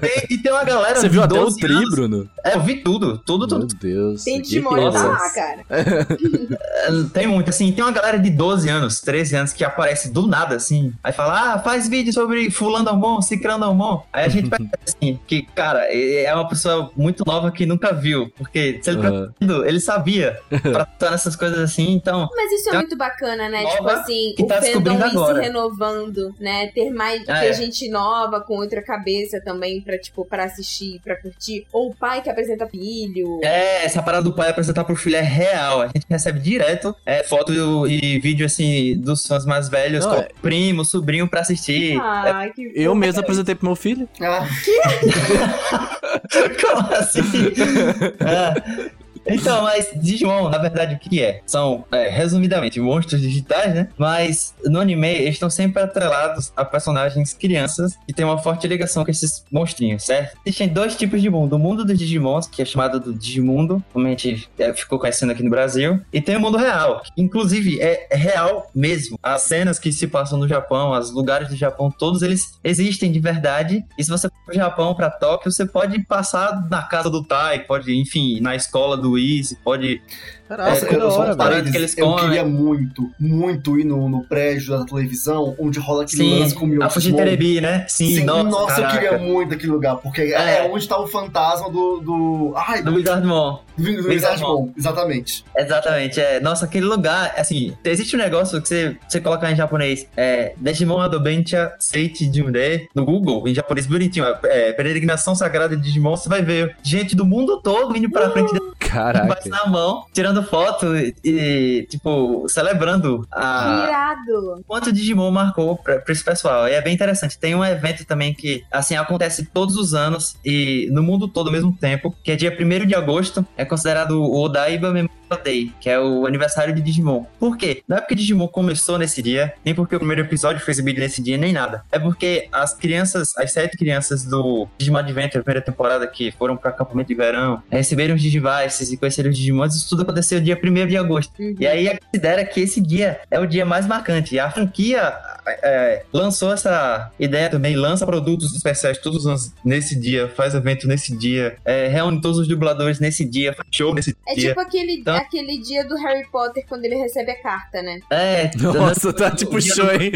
Tem- e tem uma galera Você viu até o 12 tri, anos- Bruno? É, eu vi tudo, tudo, Meu tudo. Deus. Tem Digimon [LAUGHS] [LAUGHS] é isso? lá, cara. Tem muito, assim, tem uma galera de 12 anos, 13 anos que aparece do nada, assim. Aí fala, ah, faz vídeo sobre fulano Almon, ciclano Almon. Aí a gente [LAUGHS] percebe, assim, que, cara, é uma pessoa muito nova que nunca viu. Porque se ele Aham. perguntou, ele sabia [LAUGHS] pra estar nessas coisas assim, então... Mas isso é Tá. muito bacana, né? Tipo assim, que o tá fandom se renovando, né? Ter mais Ah, ter é. gente nova com outra cabeça também pra, tipo, pra assistir, pra curtir. Ou o pai que apresenta filho. É, essa parada do pai apresentar pro filho é real. A gente recebe direto é, foto e vídeo, assim, dos fãs mais velhos, Não, com é- primo, sobrinho pra assistir. Ai, que Eu mesmo cara. apresentei pro meu filho. Ah, [LAUGHS] Como assim? [LAUGHS] É. Então, mas Digimon, na verdade, o que é? São, é, resumidamente, monstros digitais, né? Mas no anime, eles estão sempre atrelados a personagens crianças que têm uma forte ligação com esses monstrinhos, certo? Existem dois tipos de mundo. O mundo dos Digimons, que é chamado do Digimundo, como a gente é, ficou conhecendo aqui no Brasil, e tem o mundo real, que, inclusive é real mesmo. As cenas que se passam no Japão, os lugares do Japão, todos eles existem de verdade. E se você for pro Japão, pra Tóquio, você pode passar na casa do Tai, pode, enfim, na escola do Izzy, pode. Caraca, Nossa, que eu, da hora, que eles eu comem. queria muito, muito ir no, no prédio da televisão, onde rola aquele lance com o a. Fujiterebi, né? Sim, Sim, nossa, nossa, eu queria muito aquele lugar, porque é, É. onde tá o fantasma do. do ai, Do do, Wizardmon. do, do Wizardmon. Wizardmon, exatamente. Exatamente, é. Nossa, aquele lugar, assim, existe um negócio que você, você colocar em japonês, é, Digimon Adobentia Seiti Jumde, no Google, em japonês bonitinho, é, peregrinação sagrada de Digimon, você vai ver gente do mundo todo indo pra frente dele, Caraca. na mão, tirando foto e, e, tipo, celebrando a, Irado. quanto o Digimon marcou pra, pra esse pessoal. E é bem interessante. Tem um evento também que, assim, acontece todos os anos e no mundo todo ao mesmo tempo, que é dia 1 de agosto, é considerado o Odaiba Memorial Day, que é o aniversário de Digimon. Por quê? Não é porque Digimon começou nesse dia, nem porque o primeiro episódio foi exibido nesse dia, nem nada. É porque as crianças, as sete crianças do Digimon Adventure, primeira temporada, que foram pro acampamento de verão, receberam os Digivices e conheceram os Digimons, isso tudo aconteceu dia 1 de agosto. Uhum. E aí considera que esse dia é o dia mais marcante. A franquia é, lançou essa ideia também, lança produtos especiais todos os anos nesse dia, faz evento nesse dia, é, reúne todos os dubladores nesse dia, faz show nesse É dia. tipo aquele, Então- aquele dia do Harry Potter quando ele recebe a carta, né? É, Nossa, tá tipo show, hein?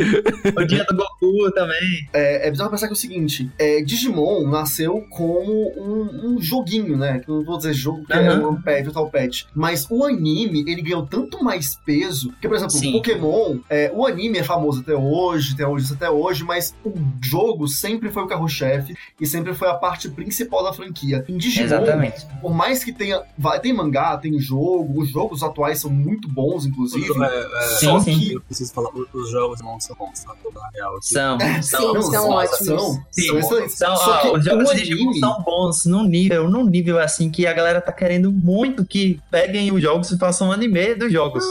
o dia do Goku também. É, é bizarro pensar que é o seguinte: é, Digimon nasceu como um, um joguinho, né? Não vou dizer jogo, porque é Aham. um pet, virtual pet. Mas o anime, ele ganhou tanto mais peso. Que, por exemplo, Sim. Pokémon, é, o anime é famoso até hoje, até hoje, até hoje, mas o jogo sempre foi o carro-chefe e sempre foi a parte principal da franquia. Em Digimon, Exatamente. por mais que tenha. vai- Tem mangá, tem jogo, os jogos atuais são muito bons, inclusive. É, é, Sim, só sim. que Eu preciso falar, os jogos não são bons, tá? Na real aqui. São, Sim, são, são ótimos. São, Sim, são. São, Só ah, que os jogos de Digimon são bons num nível, num nível assim que a galera tá querendo muito que peguem os jogos e façam um anime dos jogos.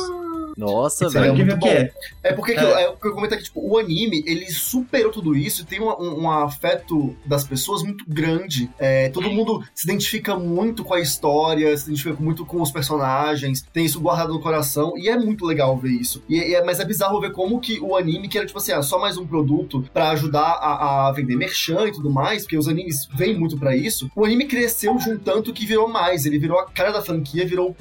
Nossa, é velho. muito bom. que é. É porque que É. eu, é, o que eu comentei que tipo, o anime ele superou tudo isso e tem uma- um, um afeto das pessoas muito grande. É, todo mundo se identifica muito com a história, se identifica muito com os personagens, tem isso guardado no coração e é muito legal ver isso. E, e é- mas é bizarro ver como que o anime, que era tipo assim, ah, só mais um produto pra ajudar a, a vender merchan e tudo mais, porque os animes vêm muito pra isso, o anime cresceu de um tanto que virou mais. Ele virou a cara da franquia, virou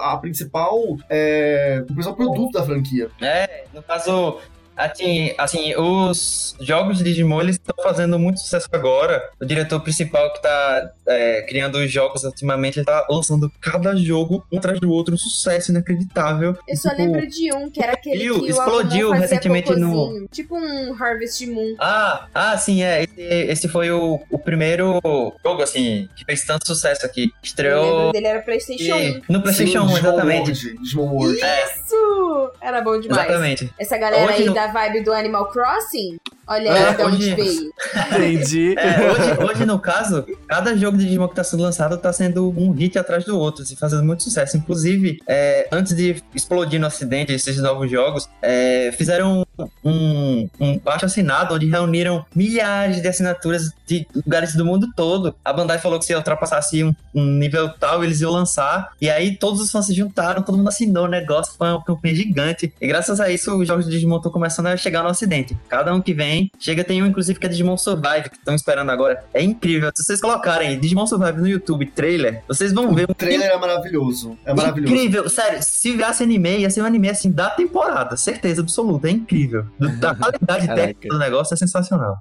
a principal, é, o principal produto da franquia. É, no caso, Assim, assim, os jogos de Digimon estão fazendo muito sucesso agora. O diretor principal que tá é, criando os jogos ultimamente, ele tá lançando cada jogo um atrás do outro, um sucesso inacreditável. Eu só Tipo, lembro de um, que era aquele explodiu- que explodiu recentemente no- cocôzinho. Tipo um Harvest Moon. Ah, ah, sim, é. Esse, esse foi o, o primeiro jogo, assim, que fez tanto sucesso aqui. Estreou dele era Playstation 1. e- no PlayStation 1, Sim, Digimon exatamente. World, Digimon World. Isso! Era bom demais. Exatamente. Essa galera Hoje aí no- da vibe do Animal Crossing, olha É, aí onde hoje- veio. Entendi. [LAUGHS] É, hoje, hoje, no caso, cada jogo de Digimon que tá sendo lançado tá sendo um hit atrás do outro, assim, fazendo muito sucesso. Inclusive, é, antes de explodir no acidente esses novos jogos, é, fizeram um, um baixo assinado onde reuniram milhares de assinaturas de lugares do mundo todo. A Bandai falou que se ultrapassasse um, um nível tal, eles iam lançar. E aí todos os fãs se juntaram, todo mundo assinou o negócio, foi uma campanha gigante. E graças a isso, os jogos de Digimon estão começando a chegar no ocidente. Cada um que vem, chega, tem um inclusive que é Digimon Survive, que estão esperando agora. É incrível. Se vocês colocarem Digimon Survive no YouTube, trailer, vocês vão ver O trailer é maravilhoso. É maravilhoso. Incrível, sério, se virasse anime, ia ser um anime assim da temporada, certeza absoluta, é incrível. Do- A [LAUGHS] qualidade técnica do negócio é sensacional.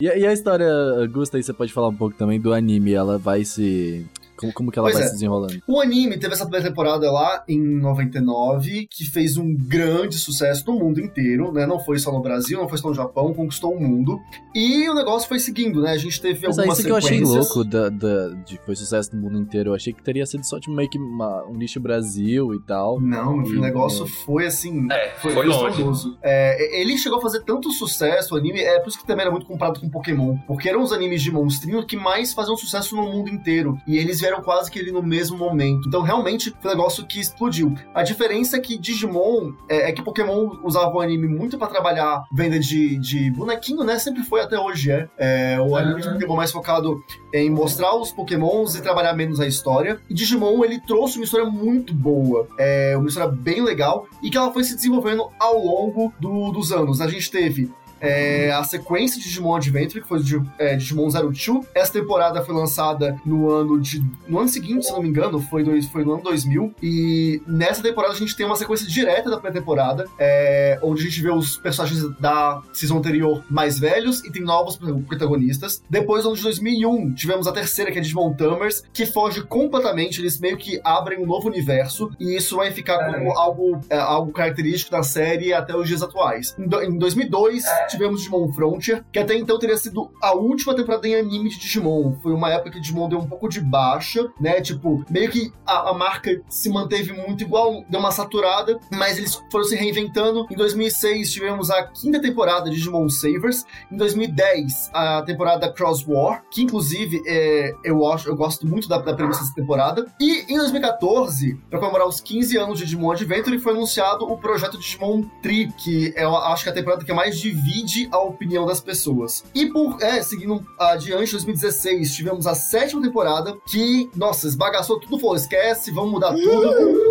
E, a- e a história, Gusta, aí você pode falar um pouco também do anime. Ela vai se. Como, como que ela Pois vai é. se desenrolando? O anime teve essa primeira temporada lá em 99, que fez um grande sucesso no mundo inteiro, né? Não foi só no Brasil, não foi só no Japão, conquistou o mundo. E o negócio foi seguindo, né? A gente teve Mas é algumas isso que eu achei louco da, da- de foi sucesso no mundo inteiro. Eu achei que teria sido só tipo, meio que uma- um nicho Brasil e tal. Não, filho, o E- negócio foi assim. É, foi, foi longe. É, ele chegou a fazer tanto sucesso, o anime, é por isso que também era muito comprado com Pokémon. Porque eram os animes de monstrinho que mais faziam sucesso no mundo inteiro. E eles vieram quase que ali no mesmo momento. Então, realmente, foi um negócio que explodiu. A diferença é que Digimon é, é que Pokémon usava o anime muito pra trabalhar venda de, de bonequinho, né? Sempre foi, até hoje é. É, o anime de Pokémon mais focado em mostrar os Pokémons e trabalhar menos a história. E Digimon, ele trouxe uma história muito boa. É uma história bem legal e que ela foi se desenvolvendo ao longo do- dos anos. A gente teve é, a sequência de Digimon Adventure, que foi de, é, Digimon Zero Two. Essa temporada foi lançada no ano de. No ano seguinte, se não me engano, foi, foi no ano 2000. E nessa temporada a gente tem uma sequência direta da pré-temporada, é, onde a gente vê os personagens da season anterior mais velhos e tem novos protagonistas. Depois, no ano de 2001, tivemos a terceira, que é Digimon Tamers, que foge completamente. Eles meio que abrem um novo universo e isso vai ficar como algo, é, algo característico da série até os dias atuais. Em, do- em 2002, tivemos Digimon Frontier, que até então teria sido a última temporada em anime de Digimon. Foi uma época que Digimon deu um pouco de baixa, né? Tipo, meio que a, a marca se manteve muito igual, deu uma saturada, mas eles foram se reinventando. Em 2006, tivemos a quinta temporada de Digimon Savers. Em 2010, a temporada Cross War, que inclusive é, eu, acho, eu gosto muito da, da premissa dessa temporada. E em 2014, para comemorar os 15 anos de Digimon Adventure, foi anunciado o projeto Digimon Tri, que eu acho que é a temporada que mais divide a opinião das pessoas. E por, é, seguindo adiante, em 2016, tivemos a sétima temporada, que, nossa, esbagaçou tudo, falou, esquece, vamos mudar tudo.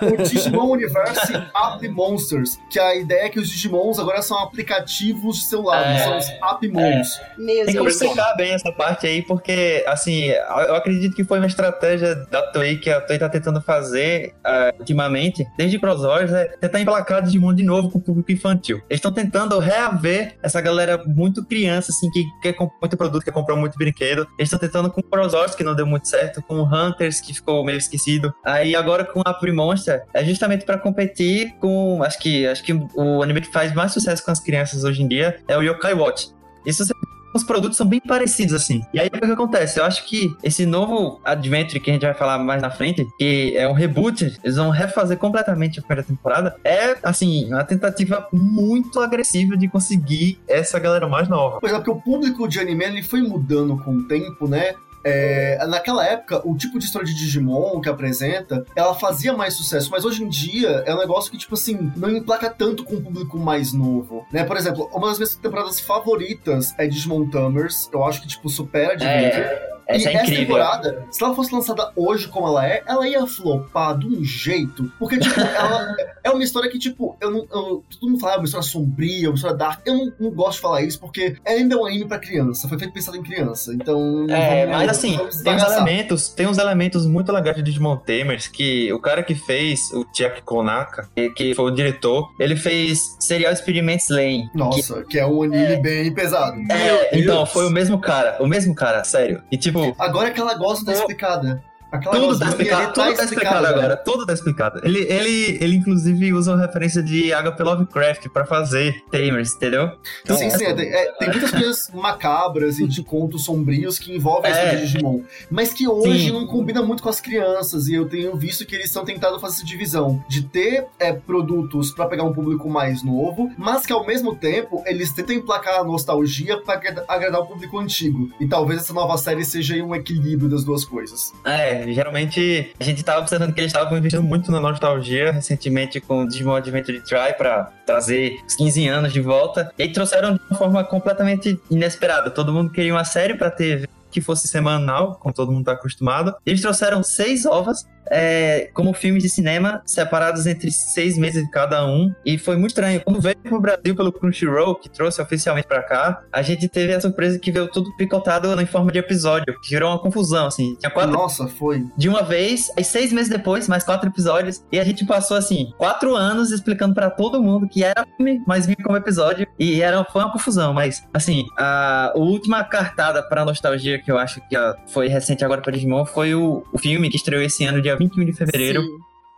É [LAUGHS] o Digimon Universe App Monsters, que a ideia é que os Digimons agora são aplicativos de celular, É. são os Appmons. Meu Tem como Deus. explicar bem essa parte aí, porque, assim, eu acredito que foi uma estratégia da Toei que a Toei tá tentando fazer ah, ultimamente, desde Cross Wars, é tentar emplacar Digimon de novo com o público infantil. Eles estão tentando reaver essa galera muito criança, assim, que quer comprar muito produto, quer comprar muito brinquedo. Eles estão tentando com Cross Wars, que não deu muito certo, com Hunters, que ficou meio esquecido. Aí agora com a Monster, é justamente pra competir com, acho que, acho que o anime que faz mais sucesso com as crianças hoje em dia é o Yokai Watch. Isso você os produtos são bem parecidos, assim. E aí, o que acontece? Eu acho que esse novo Adventure, que a gente vai falar mais na frente, que é um reboot, eles vão refazer completamente a primeira temporada, é, assim, uma tentativa muito agressiva de conseguir essa galera mais nova. Pois é, porque o público de anime ele foi mudando com o tempo, né? É, naquela época, o tipo de história de Digimon que apresenta, ela fazia mais sucesso, mas hoje em dia é um negócio que, tipo assim, não emplaca tanto com o público mais novo, né? Por exemplo, uma das minhas temporadas favoritas é Digimon Tamers, eu acho que, tipo, supera Adventure. Essa e é essa incrível. temporada, se ela fosse lançada hoje como ela é, ela ia flopar de um jeito. Porque, tipo, [LAUGHS] ela é uma história que, tipo, eu não. Eu, todo mundo fala, é uma história sombria, uma história dark. Eu não, não gosto de falar isso porque ainda é um anime pra criança. Foi feito pensado em criança. Então. É, vamos- mas assim, tem uns elementos, tem uns elementos muito legais de Digimon Tamers que o cara que fez o Jack Konaka, que, que foi o diretor, ele fez Serial Experiments Lane. Nossa, que é um anime bem pesado. É, então, foi o mesmo cara, o mesmo cara, sério. E tipo, Agora aquela gosta tá explicada. Aquela tudo tá explicado, ali tudo tá explicado agora, tudo tá explicado. Ele, ele, ele inclusive usa uma referência de HP Lovecraft pra fazer Tamers, entendeu? Então, sim, sim, é, tem, é, tem muitas coisas macabras e de contos sombrios que envolvem a É. Digimon. Mas que hoje Sim. não combina muito com as crianças. E eu tenho visto que eles estão tentando fazer essa divisão de ter é, produtos pra pegar um público mais novo, mas que ao mesmo tempo eles tentam emplacar a nostalgia pra agrada- agradar o público antigo. E talvez essa nova série seja um equilíbrio das duas coisas. É, geralmente a gente tava observando que eles estavam investindo muito na nostalgia recentemente com o Digimon Adventure Try pra trazer os 15 anos de volta. E aí trouxeram de uma forma completamente inesperada. Todo mundo queria uma série pra TV que fosse semanal, como todo mundo tá acostumado. Eles trouxeram seis ovas é, como filmes de cinema separados entre seis meses cada um. E foi muito estranho. Quando veio pro Brasil pelo Crunchyroll, que trouxe oficialmente pra cá, a gente teve a surpresa que veio tudo picotado em forma de episódio, que gerou uma confusão, assim. Tinha quatro Nossa, foi. de uma vez, aí seis meses depois, mais quatro episódios, e a gente passou assim, quatro anos explicando pra todo mundo que era filme, mas vinha como episódio, e era, foi uma confusão, mas assim, a, a última cartada pra nostalgia que eu acho que ó, foi recente agora pra Digimon foi o, o filme que estreou esse ano, dia 21 de fevereiro. Sim,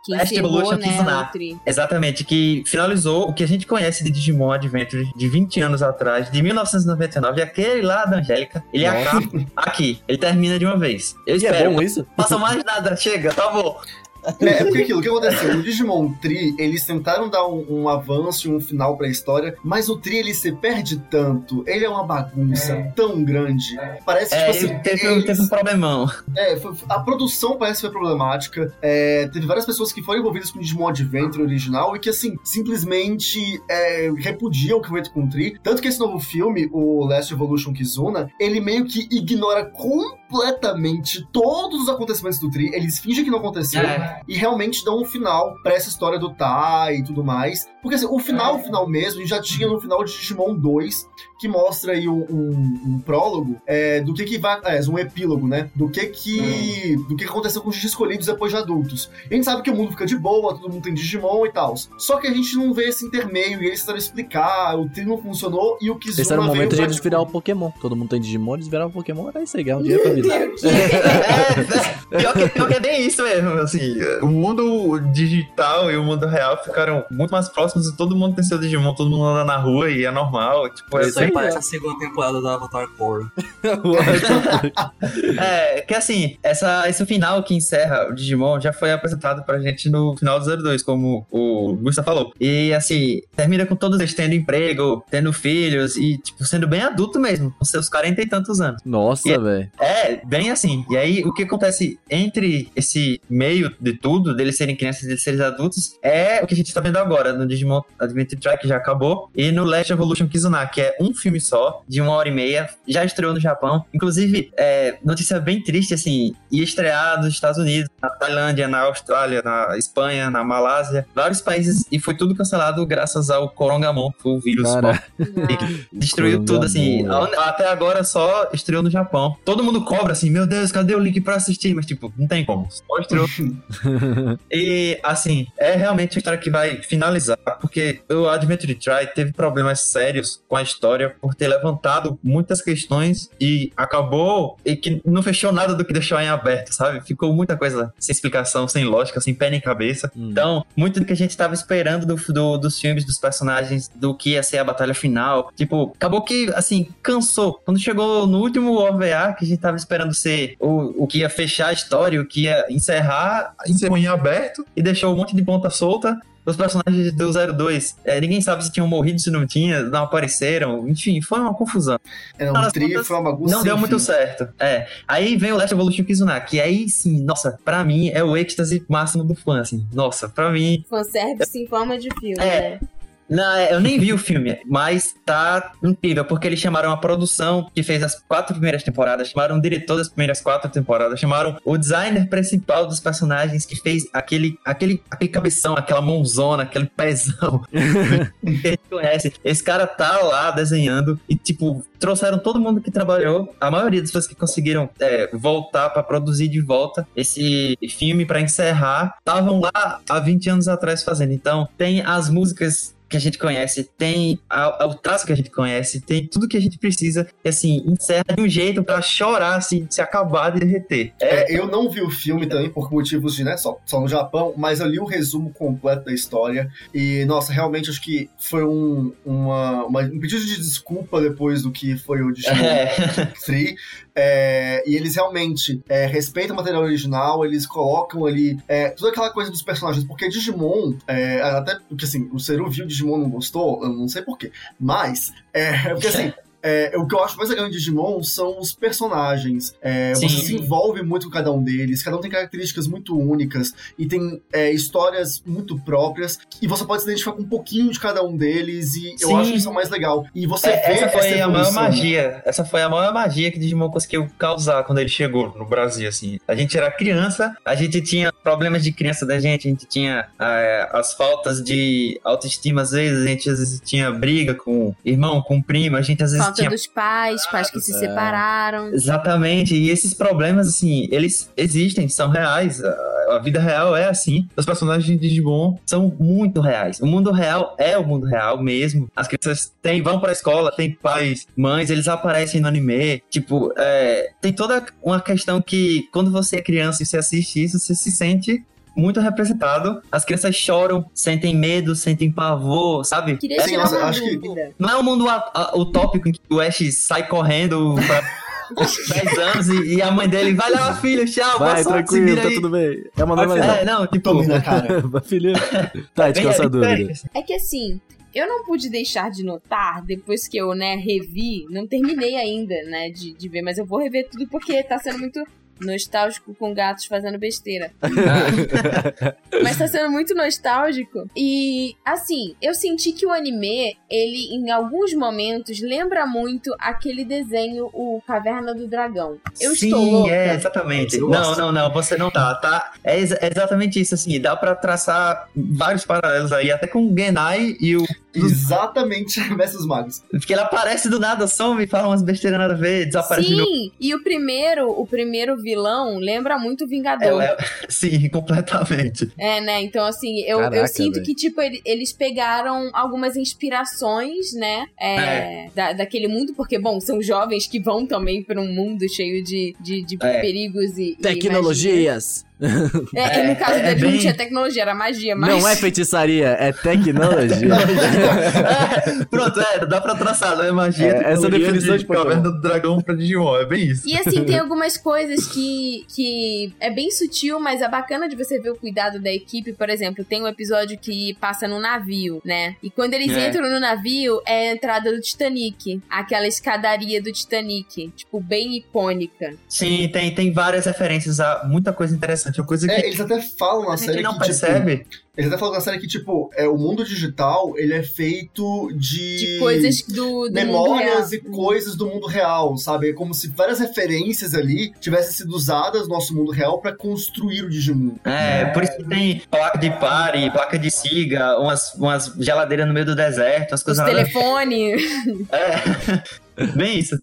que Last encerrou, Evolution né. Exatamente, que finalizou o que a gente conhece de Digimon Adventure de 20 anos atrás, de 1999, aquele lá da Angélica, ele Nossa. acaba aqui, ele termina de uma vez. Eu E é espero, bom isso? faça mais nada, chega, tá bom. É, é porque aquilo, o que aconteceu? No Digimon Tri, eles tentaram dar um, um avanço e um final pra história, mas o Tri, ele se perde tanto, ele é uma bagunça tão grande. Parece, É, tipo assim, teve, eles- teve um problemão. é, foi- a produção parece que foi problemática. É, teve várias pessoas que foram envolvidas com o Digimon Adventure original e que, assim, simplesmente é, repudiam o que foi feito com o Tri. Tanto que esse novo filme, o Last Evolution Kizuna, ele meio que ignora completamente todos os acontecimentos do Tri. Eles fingem que não aconteceu É. e realmente dão um final pra essa história do Tai e tudo mais. Porque assim, o final, o final mesmo, a gente já tinha no final de Digimon 2, que mostra aí um, um- um prólogo é, do que que vai. É, um epílogo, né? Do que que. Do que aconteceu com os escolhidos depois de adultos. A gente sabe que o mundo fica de boa, todo mundo tem Digimon e tal. Só que a gente não vê esse intermeio e eles tentaram explicar, o tri não funcionou e o Kizuna Esse era o veio momento de eles virar o Pokémon. Todo mundo tem Digimon, eles viraram o Pokémon, era isso aí, ganhar um dinheiro pra vida. [LAUGHS] É, pior, que, pior que é bem isso mesmo, assim, o mundo digital e o mundo real ficaram muito mais próximos e todo mundo tem seu Digimon, todo mundo anda na rua e é normal, tipo, é Isso aí aí, parece a segunda temporada da Avatar Core. [LAUGHS] É, que assim, essa, esse final que encerra o Digimon já foi apresentado pra gente no final do 02, como o Gustavo falou. E assim, termina com todos eles tendo emprego, tendo filhos e, tipo, sendo bem adulto mesmo, com seus 40 e tantos anos. Nossa, E- velho. É, bem assim. E aí, o que acontece entre esse meio de tudo, deles serem crianças e deles serem adultos, é o que a gente tá vendo agora no Digimon Adventure Track, já acabou, e no Last Evolution Kizuna, que é um filme só, de uma hora e meia, já estreou no Japão. Inclusive, é, notícia bem triste, assim, ia estrear nos Estados Unidos, na Tailândia, na Austrália, na Espanha, na Malásia, vários países, e foi tudo cancelado graças ao Corongamon, o vírus. Destruiu tudo, assim. Até agora só estreou no Japão. Todo mundo cobra assim, meu Deus, cadê o link pra assistir? Mas, tipo, não tem como. Só estreou. [LAUGHS] e, assim, é realmente a história que vai finalizar. Porque o Adventure Try teve problemas sérios com a história por ter levantado muitas questões e acabou. E que não fechou nada do que deixou em aberto, sabe? Ficou muita coisa sem explicação, sem lógica, sem pé nem cabeça. Hum. Então, muito do que a gente tava esperando do, do- dos filmes, dos personagens, do que ia ser a batalha final. Tipo, acabou que, assim, cansou. Quando chegou no último OVA, que a gente tava esperando ser o, o que ia fechar a história, o que ia encerrar, encerrou em aberto e deixou um monte de ponta solta. Os personagens do 02, é, ninguém sabe se tinham morrido, se não tinha, não apareceram. Enfim, foi uma confusão. É, não, Não, o nas tri contas, foi uma bagunça. Não deu muito certo. É. Aí vem o Last Evolution Kizuna, que aí sim, nossa, pra mim é o êxtase máximo do fã, assim. Nossa, pra mim. Fanservice em forma de filme, É. né? Não, é, eu nem vi o filme, mas tá incrível, porque eles chamaram a produção que fez as quatro primeiras temporadas, chamaram o diretor das primeiras quatro temporadas, chamaram o designer principal dos personagens que fez aquele, aquele, aquele cabeção, aquela mãozona, aquele pezão que a gente conhece. Esse cara tá lá desenhando e, tipo, trouxeram todo mundo que trabalhou, a maioria das pessoas que conseguiram é, voltar para produzir de volta esse filme para encerrar, estavam lá há 20 anos atrás fazendo. Então, tem as músicas que a gente conhece, tem a, a, o traço que a gente conhece, tem tudo que a gente precisa, e assim, encerra de um jeito pra chorar, assim, de se acabar de derreter. É, eu não vi o filme também por motivos de, né, só, só no Japão, mas eu li o resumo completo da história, e, nossa, realmente acho que foi um, uma, uma, um pedido de desculpa depois do que foi o Digimon É. [LAUGHS] 3, é, e eles realmente é, respeitam o material original, eles colocam ali é, toda aquela coisa dos personagens, porque Digimon, é, até porque assim, o Seru viu Digimon não gostou, eu não sei porquê, mas, é, porque assim. [LAUGHS] é, o que eu acho mais legal em Digimon são os personagens. É, você se envolve muito com cada um deles, cada um tem características muito únicas e tem é, histórias muito próprias, e você pode se identificar com um pouquinho de cada um deles, e eu Sim. acho isso o mais legal. E você É, vê essa foi a maior evolução. magia. Essa foi a maior magia que Digimon conseguiu causar quando ele chegou no Brasil, assim. A gente era criança, a gente tinha problemas de criança da gente, a gente tinha é, as faltas de autoestima, às vezes, a gente às vezes tinha briga com irmão, com primo, a gente às vezes Falta tinha dos pais, pais que se É. separaram. Exatamente, e esses problemas, assim, eles existem, são reais. A, a vida real é assim. Os personagens de Digimon são muito reais. O mundo real é o mundo real mesmo. As crianças têm, vão pra escola, tem pais, mães, eles aparecem no anime. Tipo, é, tem toda uma questão que quando você é criança e você assiste isso, você se sente muito representado. As crianças choram, sentem medo, sentem pavor, sabe? Queria Sim, tirar uma acho que-. Não é um mundo a- a- utópico em que o Ash sai correndo pra [LAUGHS] 10 anos e, e a mãe dele vai lá, filho, tchau, boa Vai, sorte, se tranquilo, tá aí. tudo bem. É uma normalidade. É, não, tipo, Tome na cara. [LAUGHS] Vai, filho. [LAUGHS] Tá, com essa é dúvida. assim. É que assim, eu não pude deixar de notar, depois que eu, né, revi, não terminei ainda, né, de, de ver, mas eu vou rever tudo porque tá sendo muito nostálgico com gatos fazendo besteira. Mas tá sendo muito nostálgico. E, assim, eu senti que o anime, ele, em alguns momentos, lembra muito aquele desenho, o Caverna do Dragão. Eu Sim, estou louca. é, exatamente. Eu Não, gosto. não, não, você não tá, tá? É exa- é exatamente isso, assim, dá pra traçar vários paralelos aí, até com o Genai e o... Exatamente, [LAUGHS] Mestres Magos. Porque ele aparece do nada, some, fala umas besteiras nada a ver, desaparece de novo. Sim, e o primeiro, o primeiro vilão lembra muito o É, Vingador. é, sim, completamente. É, né? Então, assim, eu, Caraca, eu sinto velho. que, tipo, ele- eles pegaram algumas inspirações, né? é, Da, daquele mundo, porque, bom, são jovens que vão também para um mundo cheio de, de, de É. perigos e. e Tecnologias. magia. É, é, no caso É, é deles não bem- tinha tecnologia, era magia, mas. Não é feitiçaria, é tecnologia. [LAUGHS] É, pronto, é, dá pra traçar, não é magia. É, essa definição de. Caverna do Dragão pra Digimon, é bem isso. E assim, tem algumas coisas que, que é bem sutil, mas é bacana de você ver o cuidado da equipe. Por exemplo, tem um episódio que passa no navio, né? E quando eles É. entram no navio, é a entrada do Titanic. Aquela escadaria do Titanic. Tipo, bem icônica. Sim, tem, tem várias referências a muita coisa interessante. Uma coisa que É, eles até falam na a gente série não que, tipo, percebe. eles até falam na série que, tipo, é, o mundo digital, ele é feito de... De coisas do, do mundo memórias real. e coisas do mundo real, sabe? É como se várias referências ali tivessem sido usadas no nosso mundo real pra construir o Digimon. É, por isso que tem placa de pare, placa de siga, umas, umas geladeiras no meio do deserto, as Os coisas nada- telefones. [LAUGHS] É. [LAUGHS] Bem isso.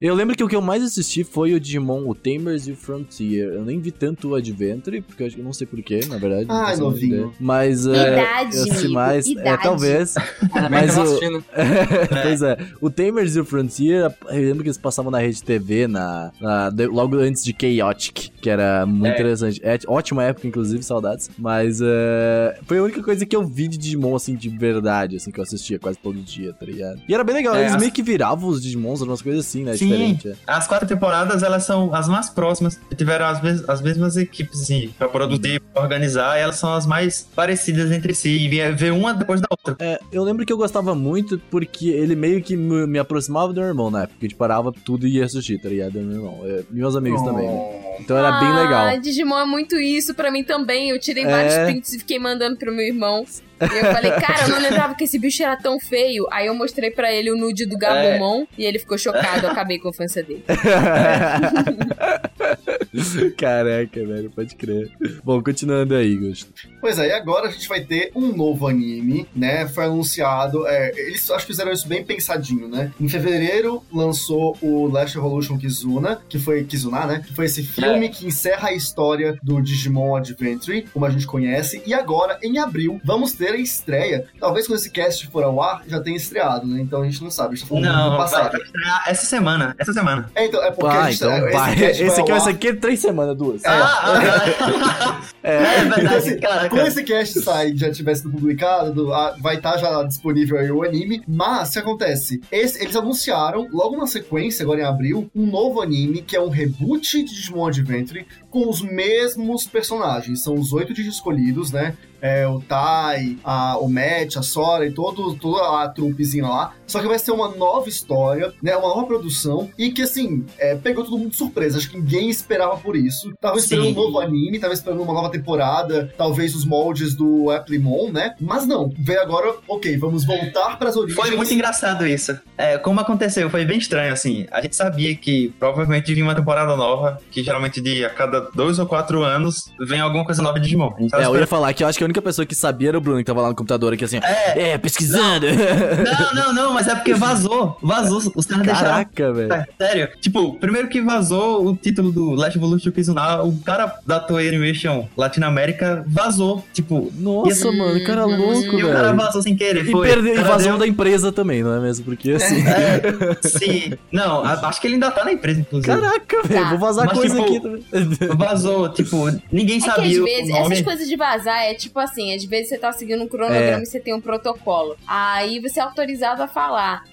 Eu lembro que o que eu mais assisti foi o Digimon, o Tamers e o Frontier. Eu nem vi tanto o Adventure, porque eu acho que eu não sei porquê, na verdade. não Ai, faço a menor novinho. Mas é, Idade, eu assisti mais. É, idade. talvez. [LAUGHS] Ainda bem Mas não o- [LAUGHS] pois é. O Tamers e o Frontier, eu lembro que eles passavam na rede TV na, na- logo antes de Chaotic, que era muito É. interessante. É, ótima época, inclusive, saudades. Mas é, foi a única coisa que eu vi de Digimon, assim, de verdade, assim, que eu assistia quase todo dia, tá ligado? E era bem legal, É, eles meio que viravam os Digimons, umas coisas assim, né? Sim. Diferente. é. As quatro temporadas, elas são as mais próximas. Tiveram as, mes- as mesmas equipes, assim, pra produzir, pra organizar, e elas são as mais parecidas entre si. E ver uma depois da outra. É, eu lembro que eu gostava muito porque ele meio que me, me aproximava do meu irmão na época. A gente parava tudo e ia assistir, tá ligado? Meu irmão. É, e meus amigos também, né? Então era bem Ah, legal. Digimon é muito isso pra mim também. Eu tirei É. vários prints e fiquei mandando pro meu irmão. E eu falei, cara, eu não lembrava que esse bicho era tão feio. Aí eu mostrei pra ele o nude do Gabumon e ele ficou chocado. Eu acabei com a infância dele. [LAUGHS] Caraca, velho, pode crer. Bom, continuando aí, Gosto. Pois é, e agora a gente vai ter um novo anime, né? Foi anunciado. é, eles acho que fizeram isso bem pensadinho, né? Em fevereiro lançou o Last Evolution Kizuna, que foi Kizuna, né? Que foi esse filme que encerra a história do Digimon Adventure, como a gente conhece. E agora, em abril, vamos ter a estreia. Talvez quando esse cast for ao ar, já tenha estreado, né? Então a gente não sabe. A gente tá Não, vai passado. vai estrear essa semana. Essa semana. É, então, é porque a Vai, gente, então esse vai. cast Esse aqui vai ser aqui três semanas, duas. É. Ah, ah, ah. é, Então, verdade, assim, cara. quando esse cast sair e já tiver sido publicado, do- ah, vai estar já disponível aí o anime. Mas, o que acontece? Esse- eles anunciaram, logo na sequência, agora em abril, um novo anime, que é um reboot de Digimon Adventure, com os mesmos personagens. São os oito Digi escolhidos, né? É, o Tai, a, o Matt, a Sora e todo, toda a trupezinha lá. Só que vai ser uma nova história, né? Uma nova produção. E que, assim, é, pegou todo mundo de surpresa. Acho que ninguém esperava por isso. Tava esperando Sim. um novo anime, tava esperando uma nova temporada, talvez os moldes do Applemon, né? Mas não, veio agora, ok, vamos voltar pras origens. Foi muito engraçado isso. É, como aconteceu, foi bem estranho, assim. A gente sabia que provavelmente vinha uma temporada nova, que geralmente de a cada dois ou quatro anos vem alguma coisa nova de Digimon. É, eu ia falar que eu acho que a única pessoa que sabia era o Bruno, que tava lá no computador aqui assim, É, é, pesquisando. não, não, não, mas é porque vazou. Vazou. Os caras deixaram Caraca, velho. É, sério. Tipo, primeiro que vazou o título do Last Evolution Kizuna, o cara da Toei Animation Latinoamérica vazou. Tipo, Nossa, E- mano, cara louco, e o cara velho. vazou sem querer. E, Foi. perde... O e vazou deu- da empresa também, não é mesmo? Porque assim. É, [LAUGHS] sim. Não, acho que ele ainda tá na empresa, inclusive. Caraca, velho, Tá. vou vazar Mas, coisa tipo, aqui também. Vazou, tipo, ninguém É que às sabia vezes, o nome. essas coisas de vazar é tipo assim, às vezes você tá seguindo um cronograma É. e você tem um protocolo. Aí você é autorizado a falar.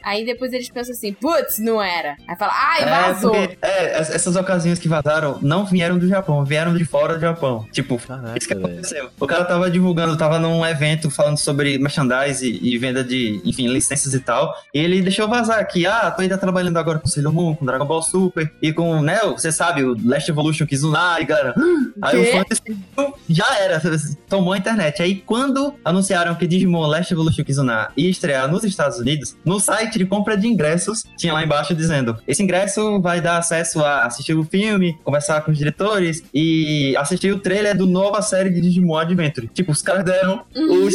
Aí depois eles pensam assim, putz, não era. Aí fala, ai, É, vazou. porque, é, es- essas ocasiões que vazaram não vieram do Japão, vieram de fora do Japão. Tipo, Caraca, isso que aconteceu. O cara tava divulgando, tava num evento falando sobre merchandise e, e venda de, enfim, licenças e tal. E ele deixou vazar que, ah, tô ainda trabalhando agora com Sailor Moon, com Dragon Ball Super e com, né, você sabe, o Last Evolution Kizuna galera. "Ah!" Aí o fã já era, [LAUGHS] tomou a internet. Aí quando anunciaram que Digimon Last Evolution Kizuna ia estrear nos Estados Unidos, no site de compra de ingressos, tinha lá embaixo dizendo: esse ingresso vai dar acesso a assistir o filme, conversar com os diretores e assistir o trailer do nova série de Digimon Adventure. Tipo, os caras deram os.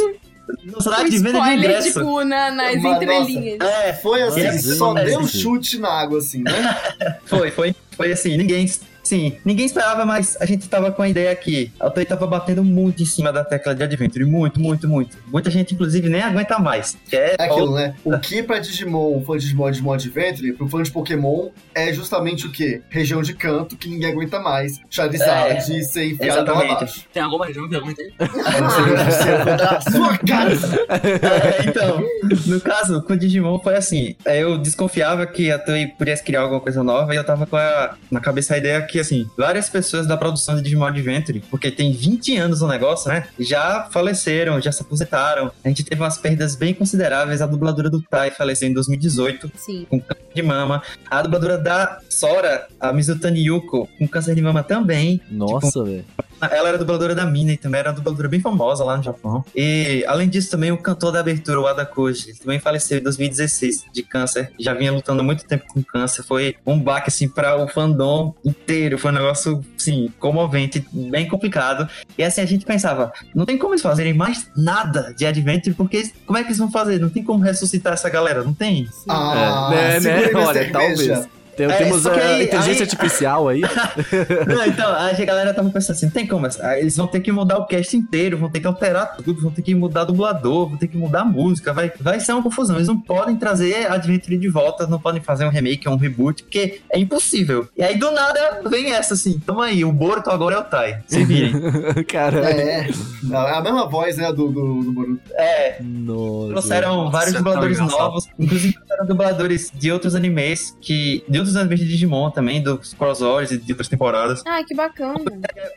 No Um site de venda de ingresso. tipo, na, nas Mas, entrelinhas. É, Foi assim, só acontece. deu um chute na água, assim, né? [LAUGHS] Foi, foi, foi assim, ninguém. Sim, ninguém esperava, mas a gente tava com a ideia que a Toei tava batendo muito em cima da tecla de Adventure. Muito, muito, muito. Muita gente, inclusive, nem aguenta mais. Que é, É aquilo, né? O que pra Digimon, um fã de Digimon, Digimon Adventure, pro fã de Pokémon, é justamente o quê? Região de canto que ninguém aguenta mais. Charizard É, ser enfiado lá abaixo. Tem alguma região que aguenta aí? Meu Deus do céu, vou dar a sua cara! É, então, no caso, com o Digimon foi assim. Eu desconfiava que a Toei pudesse criar alguma coisa nova e eu tava com a, na cabeça a ideia que, assim, várias pessoas da produção de Digimon Adventure, porque tem 20 anos o negócio, né? Já faleceram, já se aposentaram. A gente teve umas perdas bem consideráveis. A dubladora do Tai faleceu em 2018 Sim. com câncer de mama. A dubladora da Sora, a Mizutani Yuko, com câncer de mama também. Nossa, velho. Ela era dubladora da Mina e também era uma dubladora bem famosa lá no Japão. E, além disso, também o cantor da abertura, o Ada Koji, ele também faleceu em 2016 de câncer. Já vinha lutando há muito tempo com câncer. Foi um baque, assim, para o fandom inteiro. Foi um negócio, assim, comovente, bem complicado. E, assim, a gente pensava, não tem como eles fazerem mais nada de Adventure, porque como é que eles vão fazer? Não tem como ressuscitar essa galera, não tem? Ah, É, né, né? Olha, cerveja. talvez. Tem- É, temos a aí- inteligência aí- artificial aí. [LAUGHS] Não, então, a galera tava pensando assim, não tem como, eles vão ter que mudar o cast inteiro, vão ter que alterar tudo, vão ter que mudar dublador, vão ter que mudar a música, vai, vai ser uma confusão. Eles não podem trazer Adventure de volta, não podem fazer um remake, um reboot, porque é impossível. E aí, do nada, vem essa assim, toma aí, o Boruto agora é o Tai, se virem. [LAUGHS] Cara. É, é. É a mesma voz, né, do, do, do Boruto. É, Nossa. trouxeram vários é dubladores novos, inclusive trouxeram dubladores de outros animes, que de outros animes de Digimon também, dos crossovers e de outras temporadas. Ai, que bacana.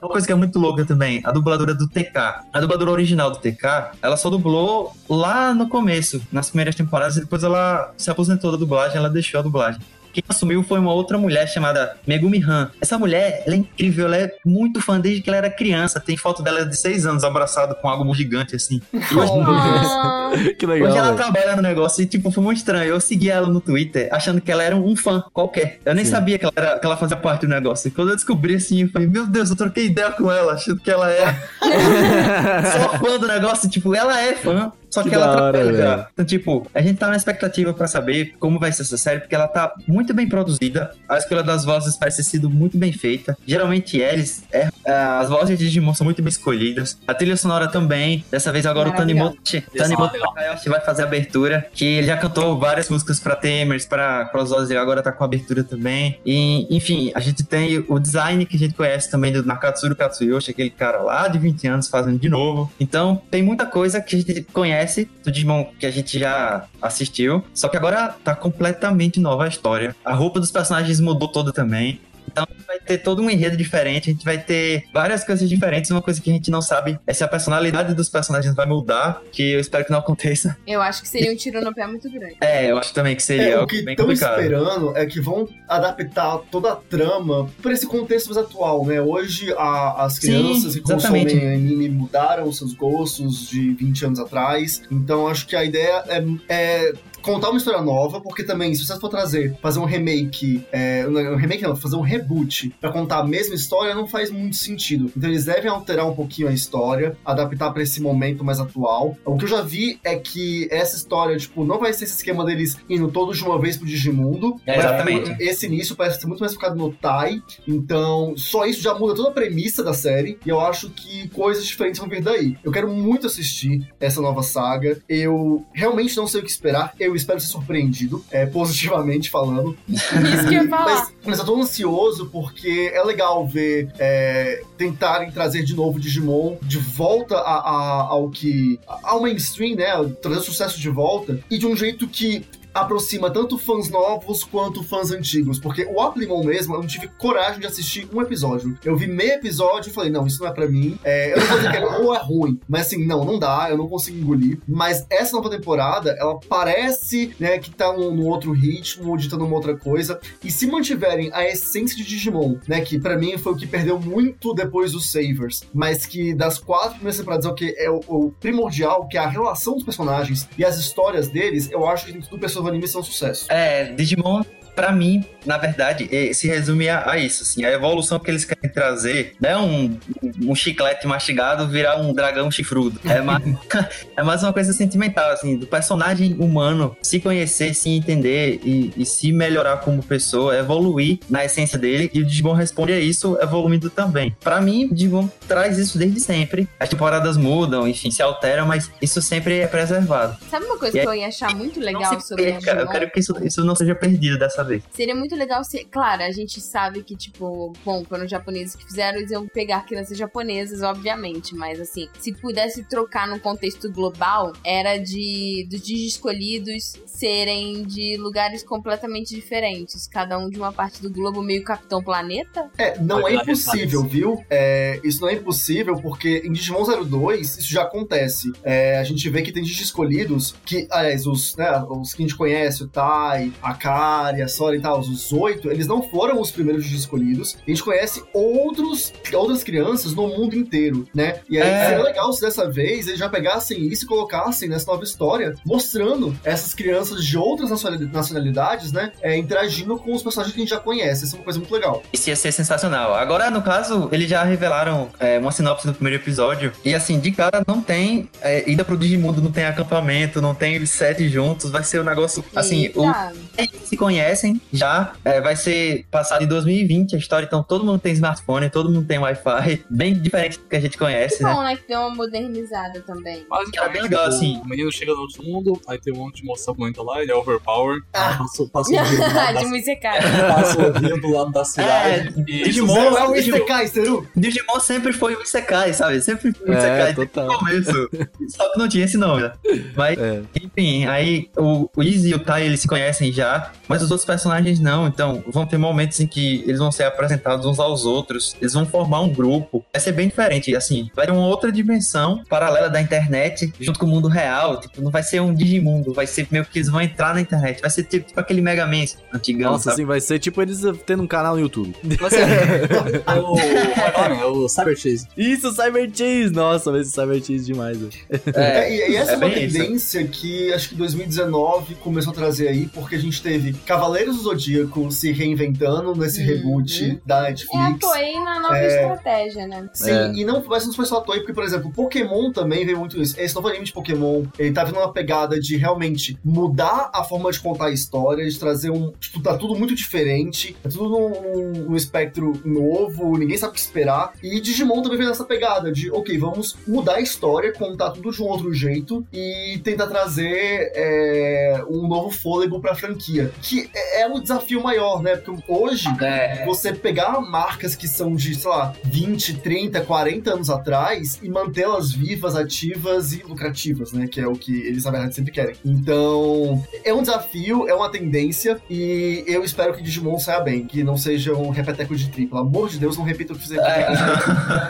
Uma coisa que é muito louca também, a dubladora do TK. A dubladora original do TK, ela só dublou lá no começo, nas primeiras temporadas, e depois ela se aposentou da dublagem, ela deixou a dublagem. Quem assumiu foi uma outra mulher chamada Megumi Han. Essa mulher, ela é incrível, ela é muito fã desde que ela era criança. Tem foto dela de seis anos abraçada com algo gigante assim. E hoje, Ah, [LAUGHS] Que legal, hoje ela velho. trabalha no negócio e, tipo, foi muito estranho. Eu segui ela no Twitter achando que ela era um fã qualquer. Eu nem Sim. sabia que ela, era- que ela fazia parte do negócio. E quando eu descobri assim, eu falei, meu Deus, eu troquei ideia com ela, achando que ela é [LAUGHS] só fã do negócio. Tipo, ela é fã. Só que, Que ela hora, velho. Então, tipo, a gente tá na expectativa pra saber como vai ser essa série, porque ela tá muito bem produzida. A escolha das vozes parece ter sido muito bem feita. Geralmente eles, é, é, as vozes de Digimon são muito bem escolhidas. A trilha sonora também. Dessa vez agora o Maravilhosa. Tanimoto, Tanimoto Takayoshi vai fazer a abertura. Que ele já cantou várias músicas pra Tamers, pra Crossover, ele agora tá com a abertura também. E, enfim, a gente tem o design que a gente conhece também do Nakatsuru Katsuyoshi, aquele cara lá de 20 anos fazendo de novo. Então, tem muita coisa que a gente conhece do Digimon que a gente já assistiu. Só que agora tá completamente nova a história. A roupa dos personagens mudou toda também. Então vai ter todo um enredo diferente, a gente vai ter várias coisas diferentes. Uma coisa que a gente não sabe é se a personalidade dos personagens vai mudar, que eu espero que não aconteça. eu acho que seria um tiro no pé muito grande. É, eu acho também que seria É, o algo que bem estão esperando é que vão adaptar toda a trama para esse contexto mais atual, né? Hoje a- as Sim, crianças que exatamente. consomem anime mudaram os seus gostos de 20 anos atrás. Então acho que a ideia é, é contar uma história nova, porque também, se você for trazer, fazer um remake, é, um remake não, fazer um reboot pra contar a mesma história, não faz muito sentido. Então eles devem alterar um pouquinho a história, adaptar pra esse momento mais atual. O que eu já vi é que essa história, tipo, não vai ser esse esquema deles indo todos de uma vez pro Digimundo. É, exatamente. Esse início parece ser muito mais focado no Tai, então só isso já muda toda a premissa da série, e eu acho que coisas diferentes vão vir daí. Eu quero muito assistir essa nova saga, eu realmente não sei o que esperar, eu espero ser surpreendido, é, positivamente falando. Isso que eu ia falar. Mas, mas eu tô ansioso porque é legal ver é, tentarem trazer de novo Digimon de volta a- a- ao que. ao mainstream, né? Trazer sucesso de volta e de um jeito que aproxima tanto fãs novos quanto fãs antigos. Porque o Applemon mesmo, eu não tive coragem de assistir um episódio. Eu vi meio episódio e falei, não, isso não é pra mim. É, eu não vou dizer que é ou é ruim, mas assim, não, não dá, eu não consigo engolir. Mas essa nova temporada, ela parece né, que tá num, num outro ritmo, ditando uma outra coisa. E se mantiverem a essência de Digimon, né, que pra mim foi o que perdeu muito depois dos Savers, mas que das quatro primeiras temporadas é o que é o, o primordial, que é a relação dos personagens e as histórias deles, eu acho que tudo pessoas anime são um sucesso. É, Digimon, pra mim, na verdade, se resume a, a isso, assim, a evolução que eles querem trazer, não é um, um chiclete mastigado virar um dragão chifrudo, é [LAUGHS] mais, [LAUGHS] é mais uma coisa sentimental, assim, do personagem humano se conhecer, se entender e, e se melhorar como pessoa, evoluir na essência dele, e o Digimon responde a isso, evoluindo também. Pra mim, o Digimon traz isso desde sempre, as temporadas mudam, enfim, se alteram, mas isso sempre é preservado. Sabe uma coisa E que eu ia achar muito legal sobre perca, eu Digimon? quero que isso, isso não seja perdido dessa vez. Seria muito legal se. Claro, a gente sabe que, tipo, bom, foram os japoneses que fizeram, eles iam pegar crianças japonesas, obviamente. Mas, assim, se pudesse trocar num contexto global, era de dos escolhidos serem de lugares completamente diferentes. Cada um de uma parte do globo, meio Capitão Planeta. É, não é impossível, viu? É, isso não é impossível porque em Digimon 02 isso já acontece. É, a gente vê que tem Digi escolhidos que, aliás, os, né, os que a gente conhece, o Tai, a Kari, a Sora e tal, os oito, eles não foram os primeiros escolhidos. A gente conhece outros, outras crianças no mundo inteiro, né? E aí É. seria legal se dessa vez eles já pegassem isso e colocassem nessa nova história, mostrando essas crianças de outras nacionali- nacionalidades, né? é, interagindo com os personagens que a gente já conhece. Isso é uma coisa muito legal. Isso ia ser sensacional. Agora, no caso, eles já revelaram é, uma sinopse do primeiro episódio. E assim, de cara, não tem é, ida pro Digimundo, não tem acampamento, não tem sete juntos. Vai ser um negócio. Assim, o, Eita. eles se conhecem já. é, vai ser passado em 2020 a história, então todo mundo tem smartphone, todo mundo tem Wi-Fi. Bem diferente do que a gente conhece, Que né? bom, né? Que deu uma modernizada também. Era bem legal, assim. O menino chega no outro mundo, aí tem um monte de moça bonita lá, ele é overpower. Ah. Passa, passa o [LAUGHS] rio lado de [LAUGHS] passa o rio do lado da cidade. e Digimon é é o Digimon. Isekai, Seru. Digimon sempre foi o Isekai, sabe? Sempre foi o É, Isekai total. desde o começo. [LAUGHS] Só que não tinha esse nome, né? Mas, É. enfim, aí o, o Izzy e o Tai, eles se conhecem já, mas os outros personagens não. Então, vão ter momentos em que eles vão ser apresentados uns aos outros, eles vão formar um grupo. Vai ser bem diferente, assim, vai ter uma outra dimensão paralela da internet junto com o mundo real. Tipo, não vai ser um Digimundo, vai ser meio que eles vão entrar na internet. Vai ser tipo, tipo aquele Mega Man antigão, Nossa, sabe? assim, vai ser tipo eles tendo um canal no YouTube. É, é [LAUGHS] o, é o? É Cyber Chase. Isso, Cyber Chase! Nossa, vai ser Cyber Chase demais, velho. É, e, e essa é, é uma bem isso. tendência que acho que 2019 começou a trazer aí, porque a gente teve Cavaleiros do Zodíaco se reinventando nesse Uhum. reboot da É a Netflix. Toei na nova É. estratégia, né? Sim, É. e não, mas não foi só a Toei, porque, por exemplo, Pokémon também veio muito isso. Esse novo anime de Pokémon, ele tá vindo uma pegada de realmente mudar a forma de contar a história, de trazer um. Tipo, tá tudo muito diferente, é tudo num, num- num espectro novo, ninguém sabe o que esperar. E Digimon também veio nessa pegada de, ok, vamos mudar a história, contar tudo de um outro jeito e tentar trazer é, um novo fôlego pra franquia. Que é, é um desafio maior, né? Porque hoje É, você pegar marcas que são de, sei lá, 20, 30, 40 anos atrás e mantê-las vivas, ativas e lucrativas, né? Que é o que eles, na verdade, sempre querem. Então, é um desafio, é uma tendência e eu espero que Digimon saia bem, que não seja um repeteco de tri. Pelo amor de Deus, não repita o que fizeram. É.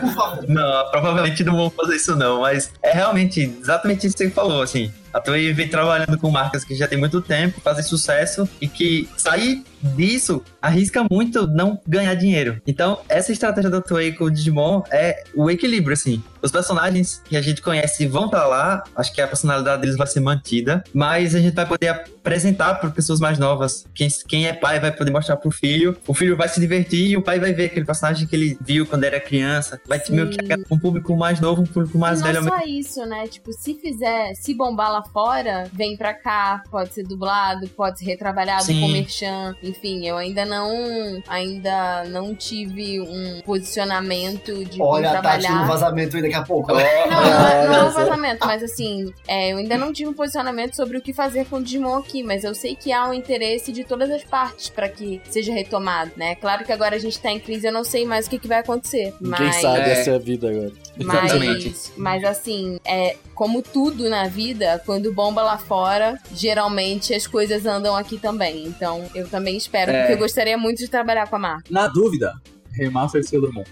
Por favor. Não, provavelmente não vão fazer isso não, mas é realmente exatamente isso que você falou, assim. A Toei vem trabalhando com marcas que já tem muito tempo, fazem sucesso e que sair disso arrisca muito não ganhar dinheiro. Então, essa estratégia da Toei com o Digimon é o equilíbrio, assim. Os personagens que a gente conhece vão pra lá, acho que a personalidade deles vai ser mantida, mas a gente vai poder apresentar para pessoas mais novas. Quem, quem é pai vai poder mostrar pro filho, o filho vai se divertir e o pai vai ver aquele personagem que ele viu quando era criança. Vai ter meio que um público mais novo, um público mais e velho. não só isso, né? Tipo, se fizer, se bombar lá fora, vem pra cá, pode ser dublado, pode ser retrabalhado Sim. com merchan. Enfim, eu ainda não ainda não tive um posicionamento de Olha como a Tati no trabalhar. vazamento aí daqui a pouco. Não, não, é- não é Olha um vazamento, mas assim, é, eu ainda não tive um posicionamento sobre o que fazer com o Digimon aqui, mas eu sei que há um interesse de todas as partes pra que seja retomado, né? Claro que agora a gente tá em crise, eu não sei mais o que, que vai acontecer. Quem mas... sabe É. essa é a vida agora. Exatamente. Mas, mas assim, é como tudo na vida, quando bomba lá fora, geralmente as coisas andam aqui também. Então, eu também espero, É. porque eu gostaria muito de trabalhar com a marca. Na dúvida, remaster Sailor Moon.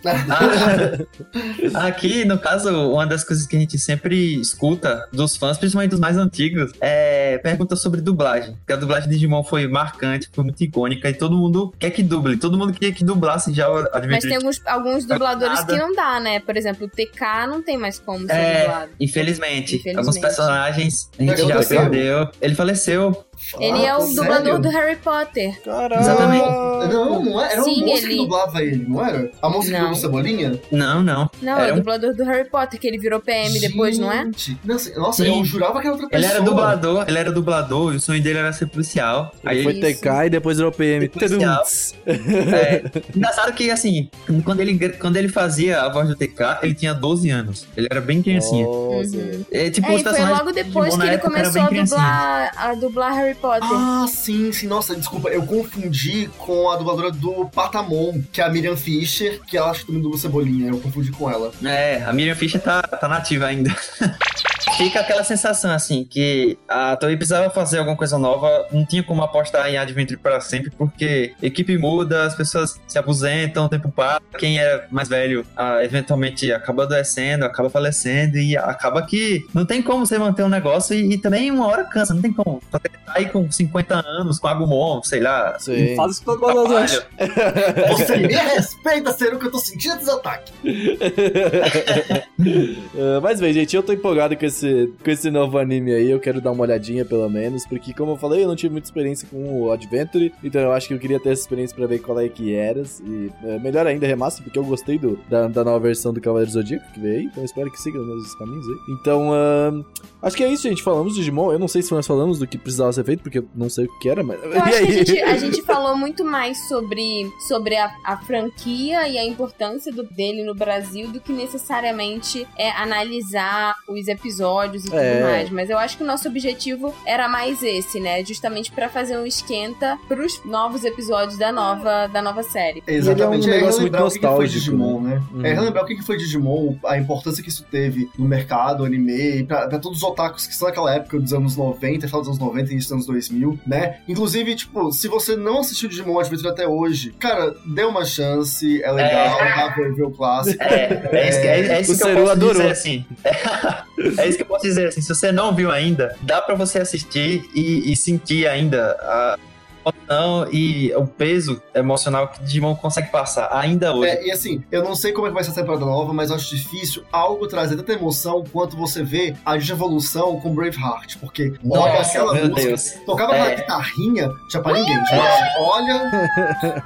Ah, aqui, no caso, uma das coisas que a gente sempre escuta dos fãs, principalmente dos mais antigos, é pergunta sobre dublagem. Porque a dublagem de Digimon foi marcante, foi muito icônica e todo mundo quer que duble. Todo mundo queria que dublasse já o Mas tem alguns, alguns dubladores que não dá, né? Por exemplo, o TK não tem mais como ser É, dublado. infelizmente, Infelizmente. Alguns personagens a gente já perdeu. Ele faleceu. Ele é o sério? dublador do Harry Potter. Caralho! Exatamente. Não, não é. Era Sim, uma moça que ele- dublava ele, não era? A moça que o Cebolinha? Não, não. Não, é Era o um- dublador do Harry Potter, que ele virou PM depois, não é? Gente, Nossa, nossa Sim. eu jurava que era outra Ele pessoa. era dublador, ele era dublador e o sonho dele era ser policial. Aí Ele foi Isso. TK e depois virou PM. Policial. É, engraçado que, assim, quando ele, quando ele fazia a voz do TK, ele tinha 12 anos. Ele era bem criancinha. Nossa. Uhum. É, tipo, É, e foi logo de depois que ele começou a dublar, a dublar Harry Potter. Ah, sim, sim. Nossa, desculpa, eu confundi com a dubladora do Patamon, que é a Miriam Fischer, que ela acho que também dubla Cebolinha. Eu confundi com ela. É, a Miriam Fischer tá, tá nativa ainda. [LAUGHS] Fica aquela sensação, assim, que a Toei precisava fazer alguma coisa nova, não tinha como apostar em Adventure para sempre, porque equipe muda, as pessoas se aposentam, o tempo passa, quem é mais velho ah, eventualmente acaba adoecendo, acaba falecendo, e acaba que não tem como você manter um negócio, e, e também uma hora cansa, não tem como. Você tá aí com 50 anos, com Agumon, sei lá, Sim. Faz isso Bangladesh. trabalho. [LAUGHS] Você me respeita, ser o que eu tô sentindo dos ataques. [LAUGHS] Ah, mas bem, gente, eu tô empolgado com esse, com esse novo anime aí. Eu quero dar uma olhadinha, pelo menos. Porque, como eu falei, eu não tive muita experiência com o Adventure. Então eu acho que eu queria ter essa experiência pra ver qual é que era. E é, melhor ainda, remaster, porque eu gostei do, da, da nova versão do Cavaleiro Zodíaco que veio aí. Então eu espero que siga os mesmos caminhos aí. Então, ahn, acho que é isso, gente. Falamos de Digimon. Eu não sei se nós falamos do que precisava ser feito, porque eu não sei o que era, mas. Eu [LAUGHS] e acho que a aí? gente, a gente falou muito mais sobre, sobre a, a franquia e a importância do- dele no Brasil do que necessariamente é analisar os episódios e tudo É. mais. Mas eu acho que o nosso objetivo era mais esse, né? Justamente pra fazer um esquenta pros novos episódios da nova, da nova série. Exatamente. um é negócio muito relembrar o que que foi nostálgico, Digimon, né? Uhum. É, relembrar o que foi Digimon, a importância que isso teve no mercado, anime, pra, pra todos os otakus que são daquela época dos anos 90, final dos anos 90 e início dos anos 2000, né? Inclusive, tipo, se você não assistiu Digimon Adventure até hoje, cara, dê uma chance, é legal, vá ver, ver o clássico. É, é isso, que- é, é isso O que eu posso adorou. dizer assim. É, [LAUGHS] isso que eu posso dizer assim. Se você não viu ainda, dá pra você assistir e, e sentir ainda a emoção e o peso emocional que Digimon consegue passar ainda hoje. É, e assim, eu não sei como é que vai ser essa temporada nova, mas eu acho difícil algo trazer tanta emoção quanto você vê a evolução com Braveheart, porque toca Nossa, aquela meu música, Deus. tocava É. aquela guitarrinha, tinha pra ninguém, gente. Olha,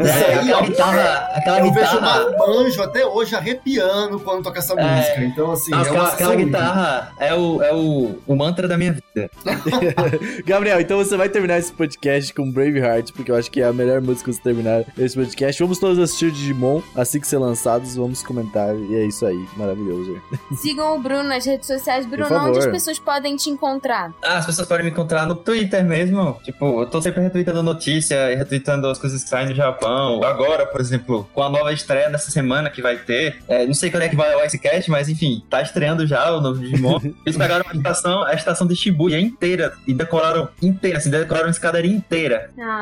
isso É, aí, aquela ó, guitarra, aquela eu vejo guitarra. o Manjo até hoje arrepiando quando toca essa É. música. Então, assim, Nossa, é aquela, aquela guitarra é, o, é o, o mantra da minha vida. [LAUGHS] [LAUGHS] Gabriel, então você vai terminar esse podcast com Braveheart, porque eu acho que é a melhor música você terminar esse podcast. Vamos todos assistir o Digimon assim que ser lançados, vamos comentar. E é isso aí, maravilhoso. [LAUGHS] Sigam o Bruno nas redes sociais. Bruno, onde as pessoas podem te encontrar? Ah, as pessoas podem me encontrar no Twitter mesmo. Tipo, eu tô sempre retweetando notícia e retweetando as coisas que saem do Japão. Agora, por exemplo, com a nova estreia dessa semana que vai ter. é, não sei quando é que vai o Ice Cast, mas enfim, tá estreando já o novo Digimon. [LAUGHS] Eles pegaram a estação, a estação de Shibuya inteira e decoraram inteira, assim, decoraram uma escadaria inteira. Ah,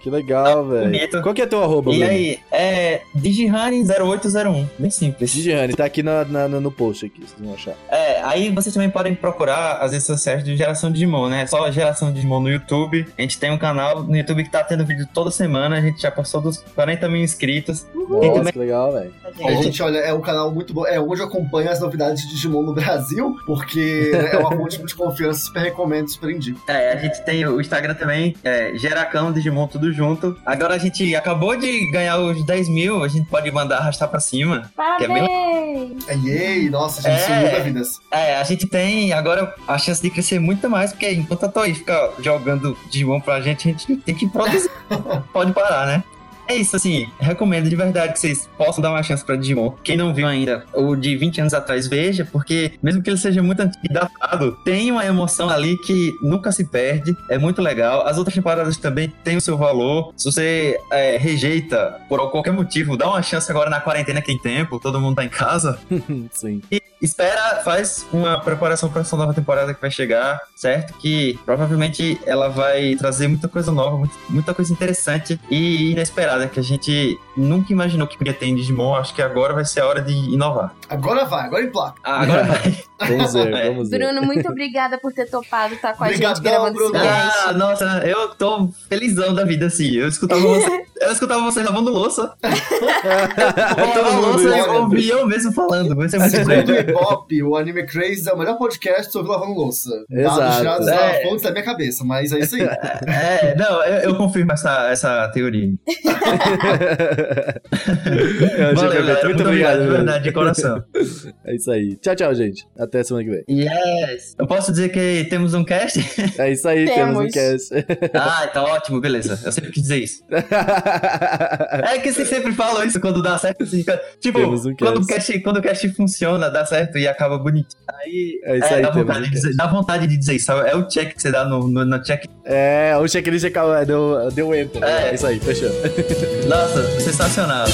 Que legal, velho. bonito. Qual que é teu arroba, E Bruno? aí, é Digihane0801, bem simples. Digihane, tá aqui na, na- no post aqui, vocês vão achar. É, aí vocês também podem procurar as redes sociais de Geração Digimon, né? Só Geração Digimon no YouTube. A gente tem um canal no YouTube que tá tendo vídeo toda semana. A gente já passou dos 40 mil inscritos. E Nossa, também que legal, velho. A gente, olha, é um canal muito bom. É onde eu acompanho as novidades de Digimon no Brasil, porque né, é uma fonte de confiança, super recomendo, super indico. É, a gente tem o Instagram também, é Geracão Digimon, tudo junto. Agora a gente acabou de ganhar os 10 mil, a gente pode mandar arrastar pra cima. Que é bem- parabéns! É, yay, nossa, gente, isso É. muda vidas. É, a gente tem agora a chance de crescer muito mais, porque enquanto a Toei fica jogando Digimon pra gente, a gente tem que produzir. [LAUGHS] pode parar, né? É isso, assim, recomendo de verdade que vocês possam dar uma chance pra Digimon. Quem não viu ainda, o de 20 anos atrás, veja, porque mesmo que ele seja muito antigo e datado, tem uma emoção ali que nunca se perde, é muito legal. As outras temporadas também têm o seu valor. Se você é, rejeita por qualquer motivo, dá uma chance agora na quarentena que tem tempo, todo mundo tá em casa. [LAUGHS] Sim. E espera, faz uma preparação para essa nova temporada que vai chegar, certo? Que provavelmente ela vai trazer muita coisa nova, muita coisa interessante e inesperada que a gente nunca imaginou que podia ter em Digimon. Acho que agora vai ser a hora de inovar. Agora vai, agora emplaca. Ah, agora vai. [LAUGHS] Vamos ver, É. vamos ver. Bruno, muito obrigada por ter topado estar com a gente Obrigadão, gravando Bruno. Ah, nossa, eu tô felizão da vida, assim. Eu escutava você, [LAUGHS] eu escutava você lavando louça. [LAUGHS] Eu Todo mundo louça, isso. eu ouvi eu mesmo falando. Vai ser muito Segundo o. Ibope, o Anime Crazy é o melhor podcast sobre lavando louça. Exato. Dados tirados da É. fonte da minha cabeça, mas é isso aí. É, não, eu, eu confirmo essa, essa teoria. [LAUGHS] Valeu, galera. Muito Muito obrigado, obrigado, de verdade, de coração. [LAUGHS] É isso aí. Tchau, tchau, gente. Até semana que vem. Yes! Eu posso dizer que temos um cast? É isso aí, temos, um Temos. cast. [LAUGHS] ah, então ótimo, beleza. Eu sempre quis dizer isso. É que vocês sempre falam isso quando dá certo. Assim, tipo, Temos um quando, o cast. quando o cast funciona, dá certo e acaba bonito. Aí, É isso aí, dá, vontade um de dizer, dá vontade de dizer isso. É o check que você dá no, no, no check. é, o checklist acabou, deu, deu enter. É. É isso aí, fechou. Nossa, sensacional.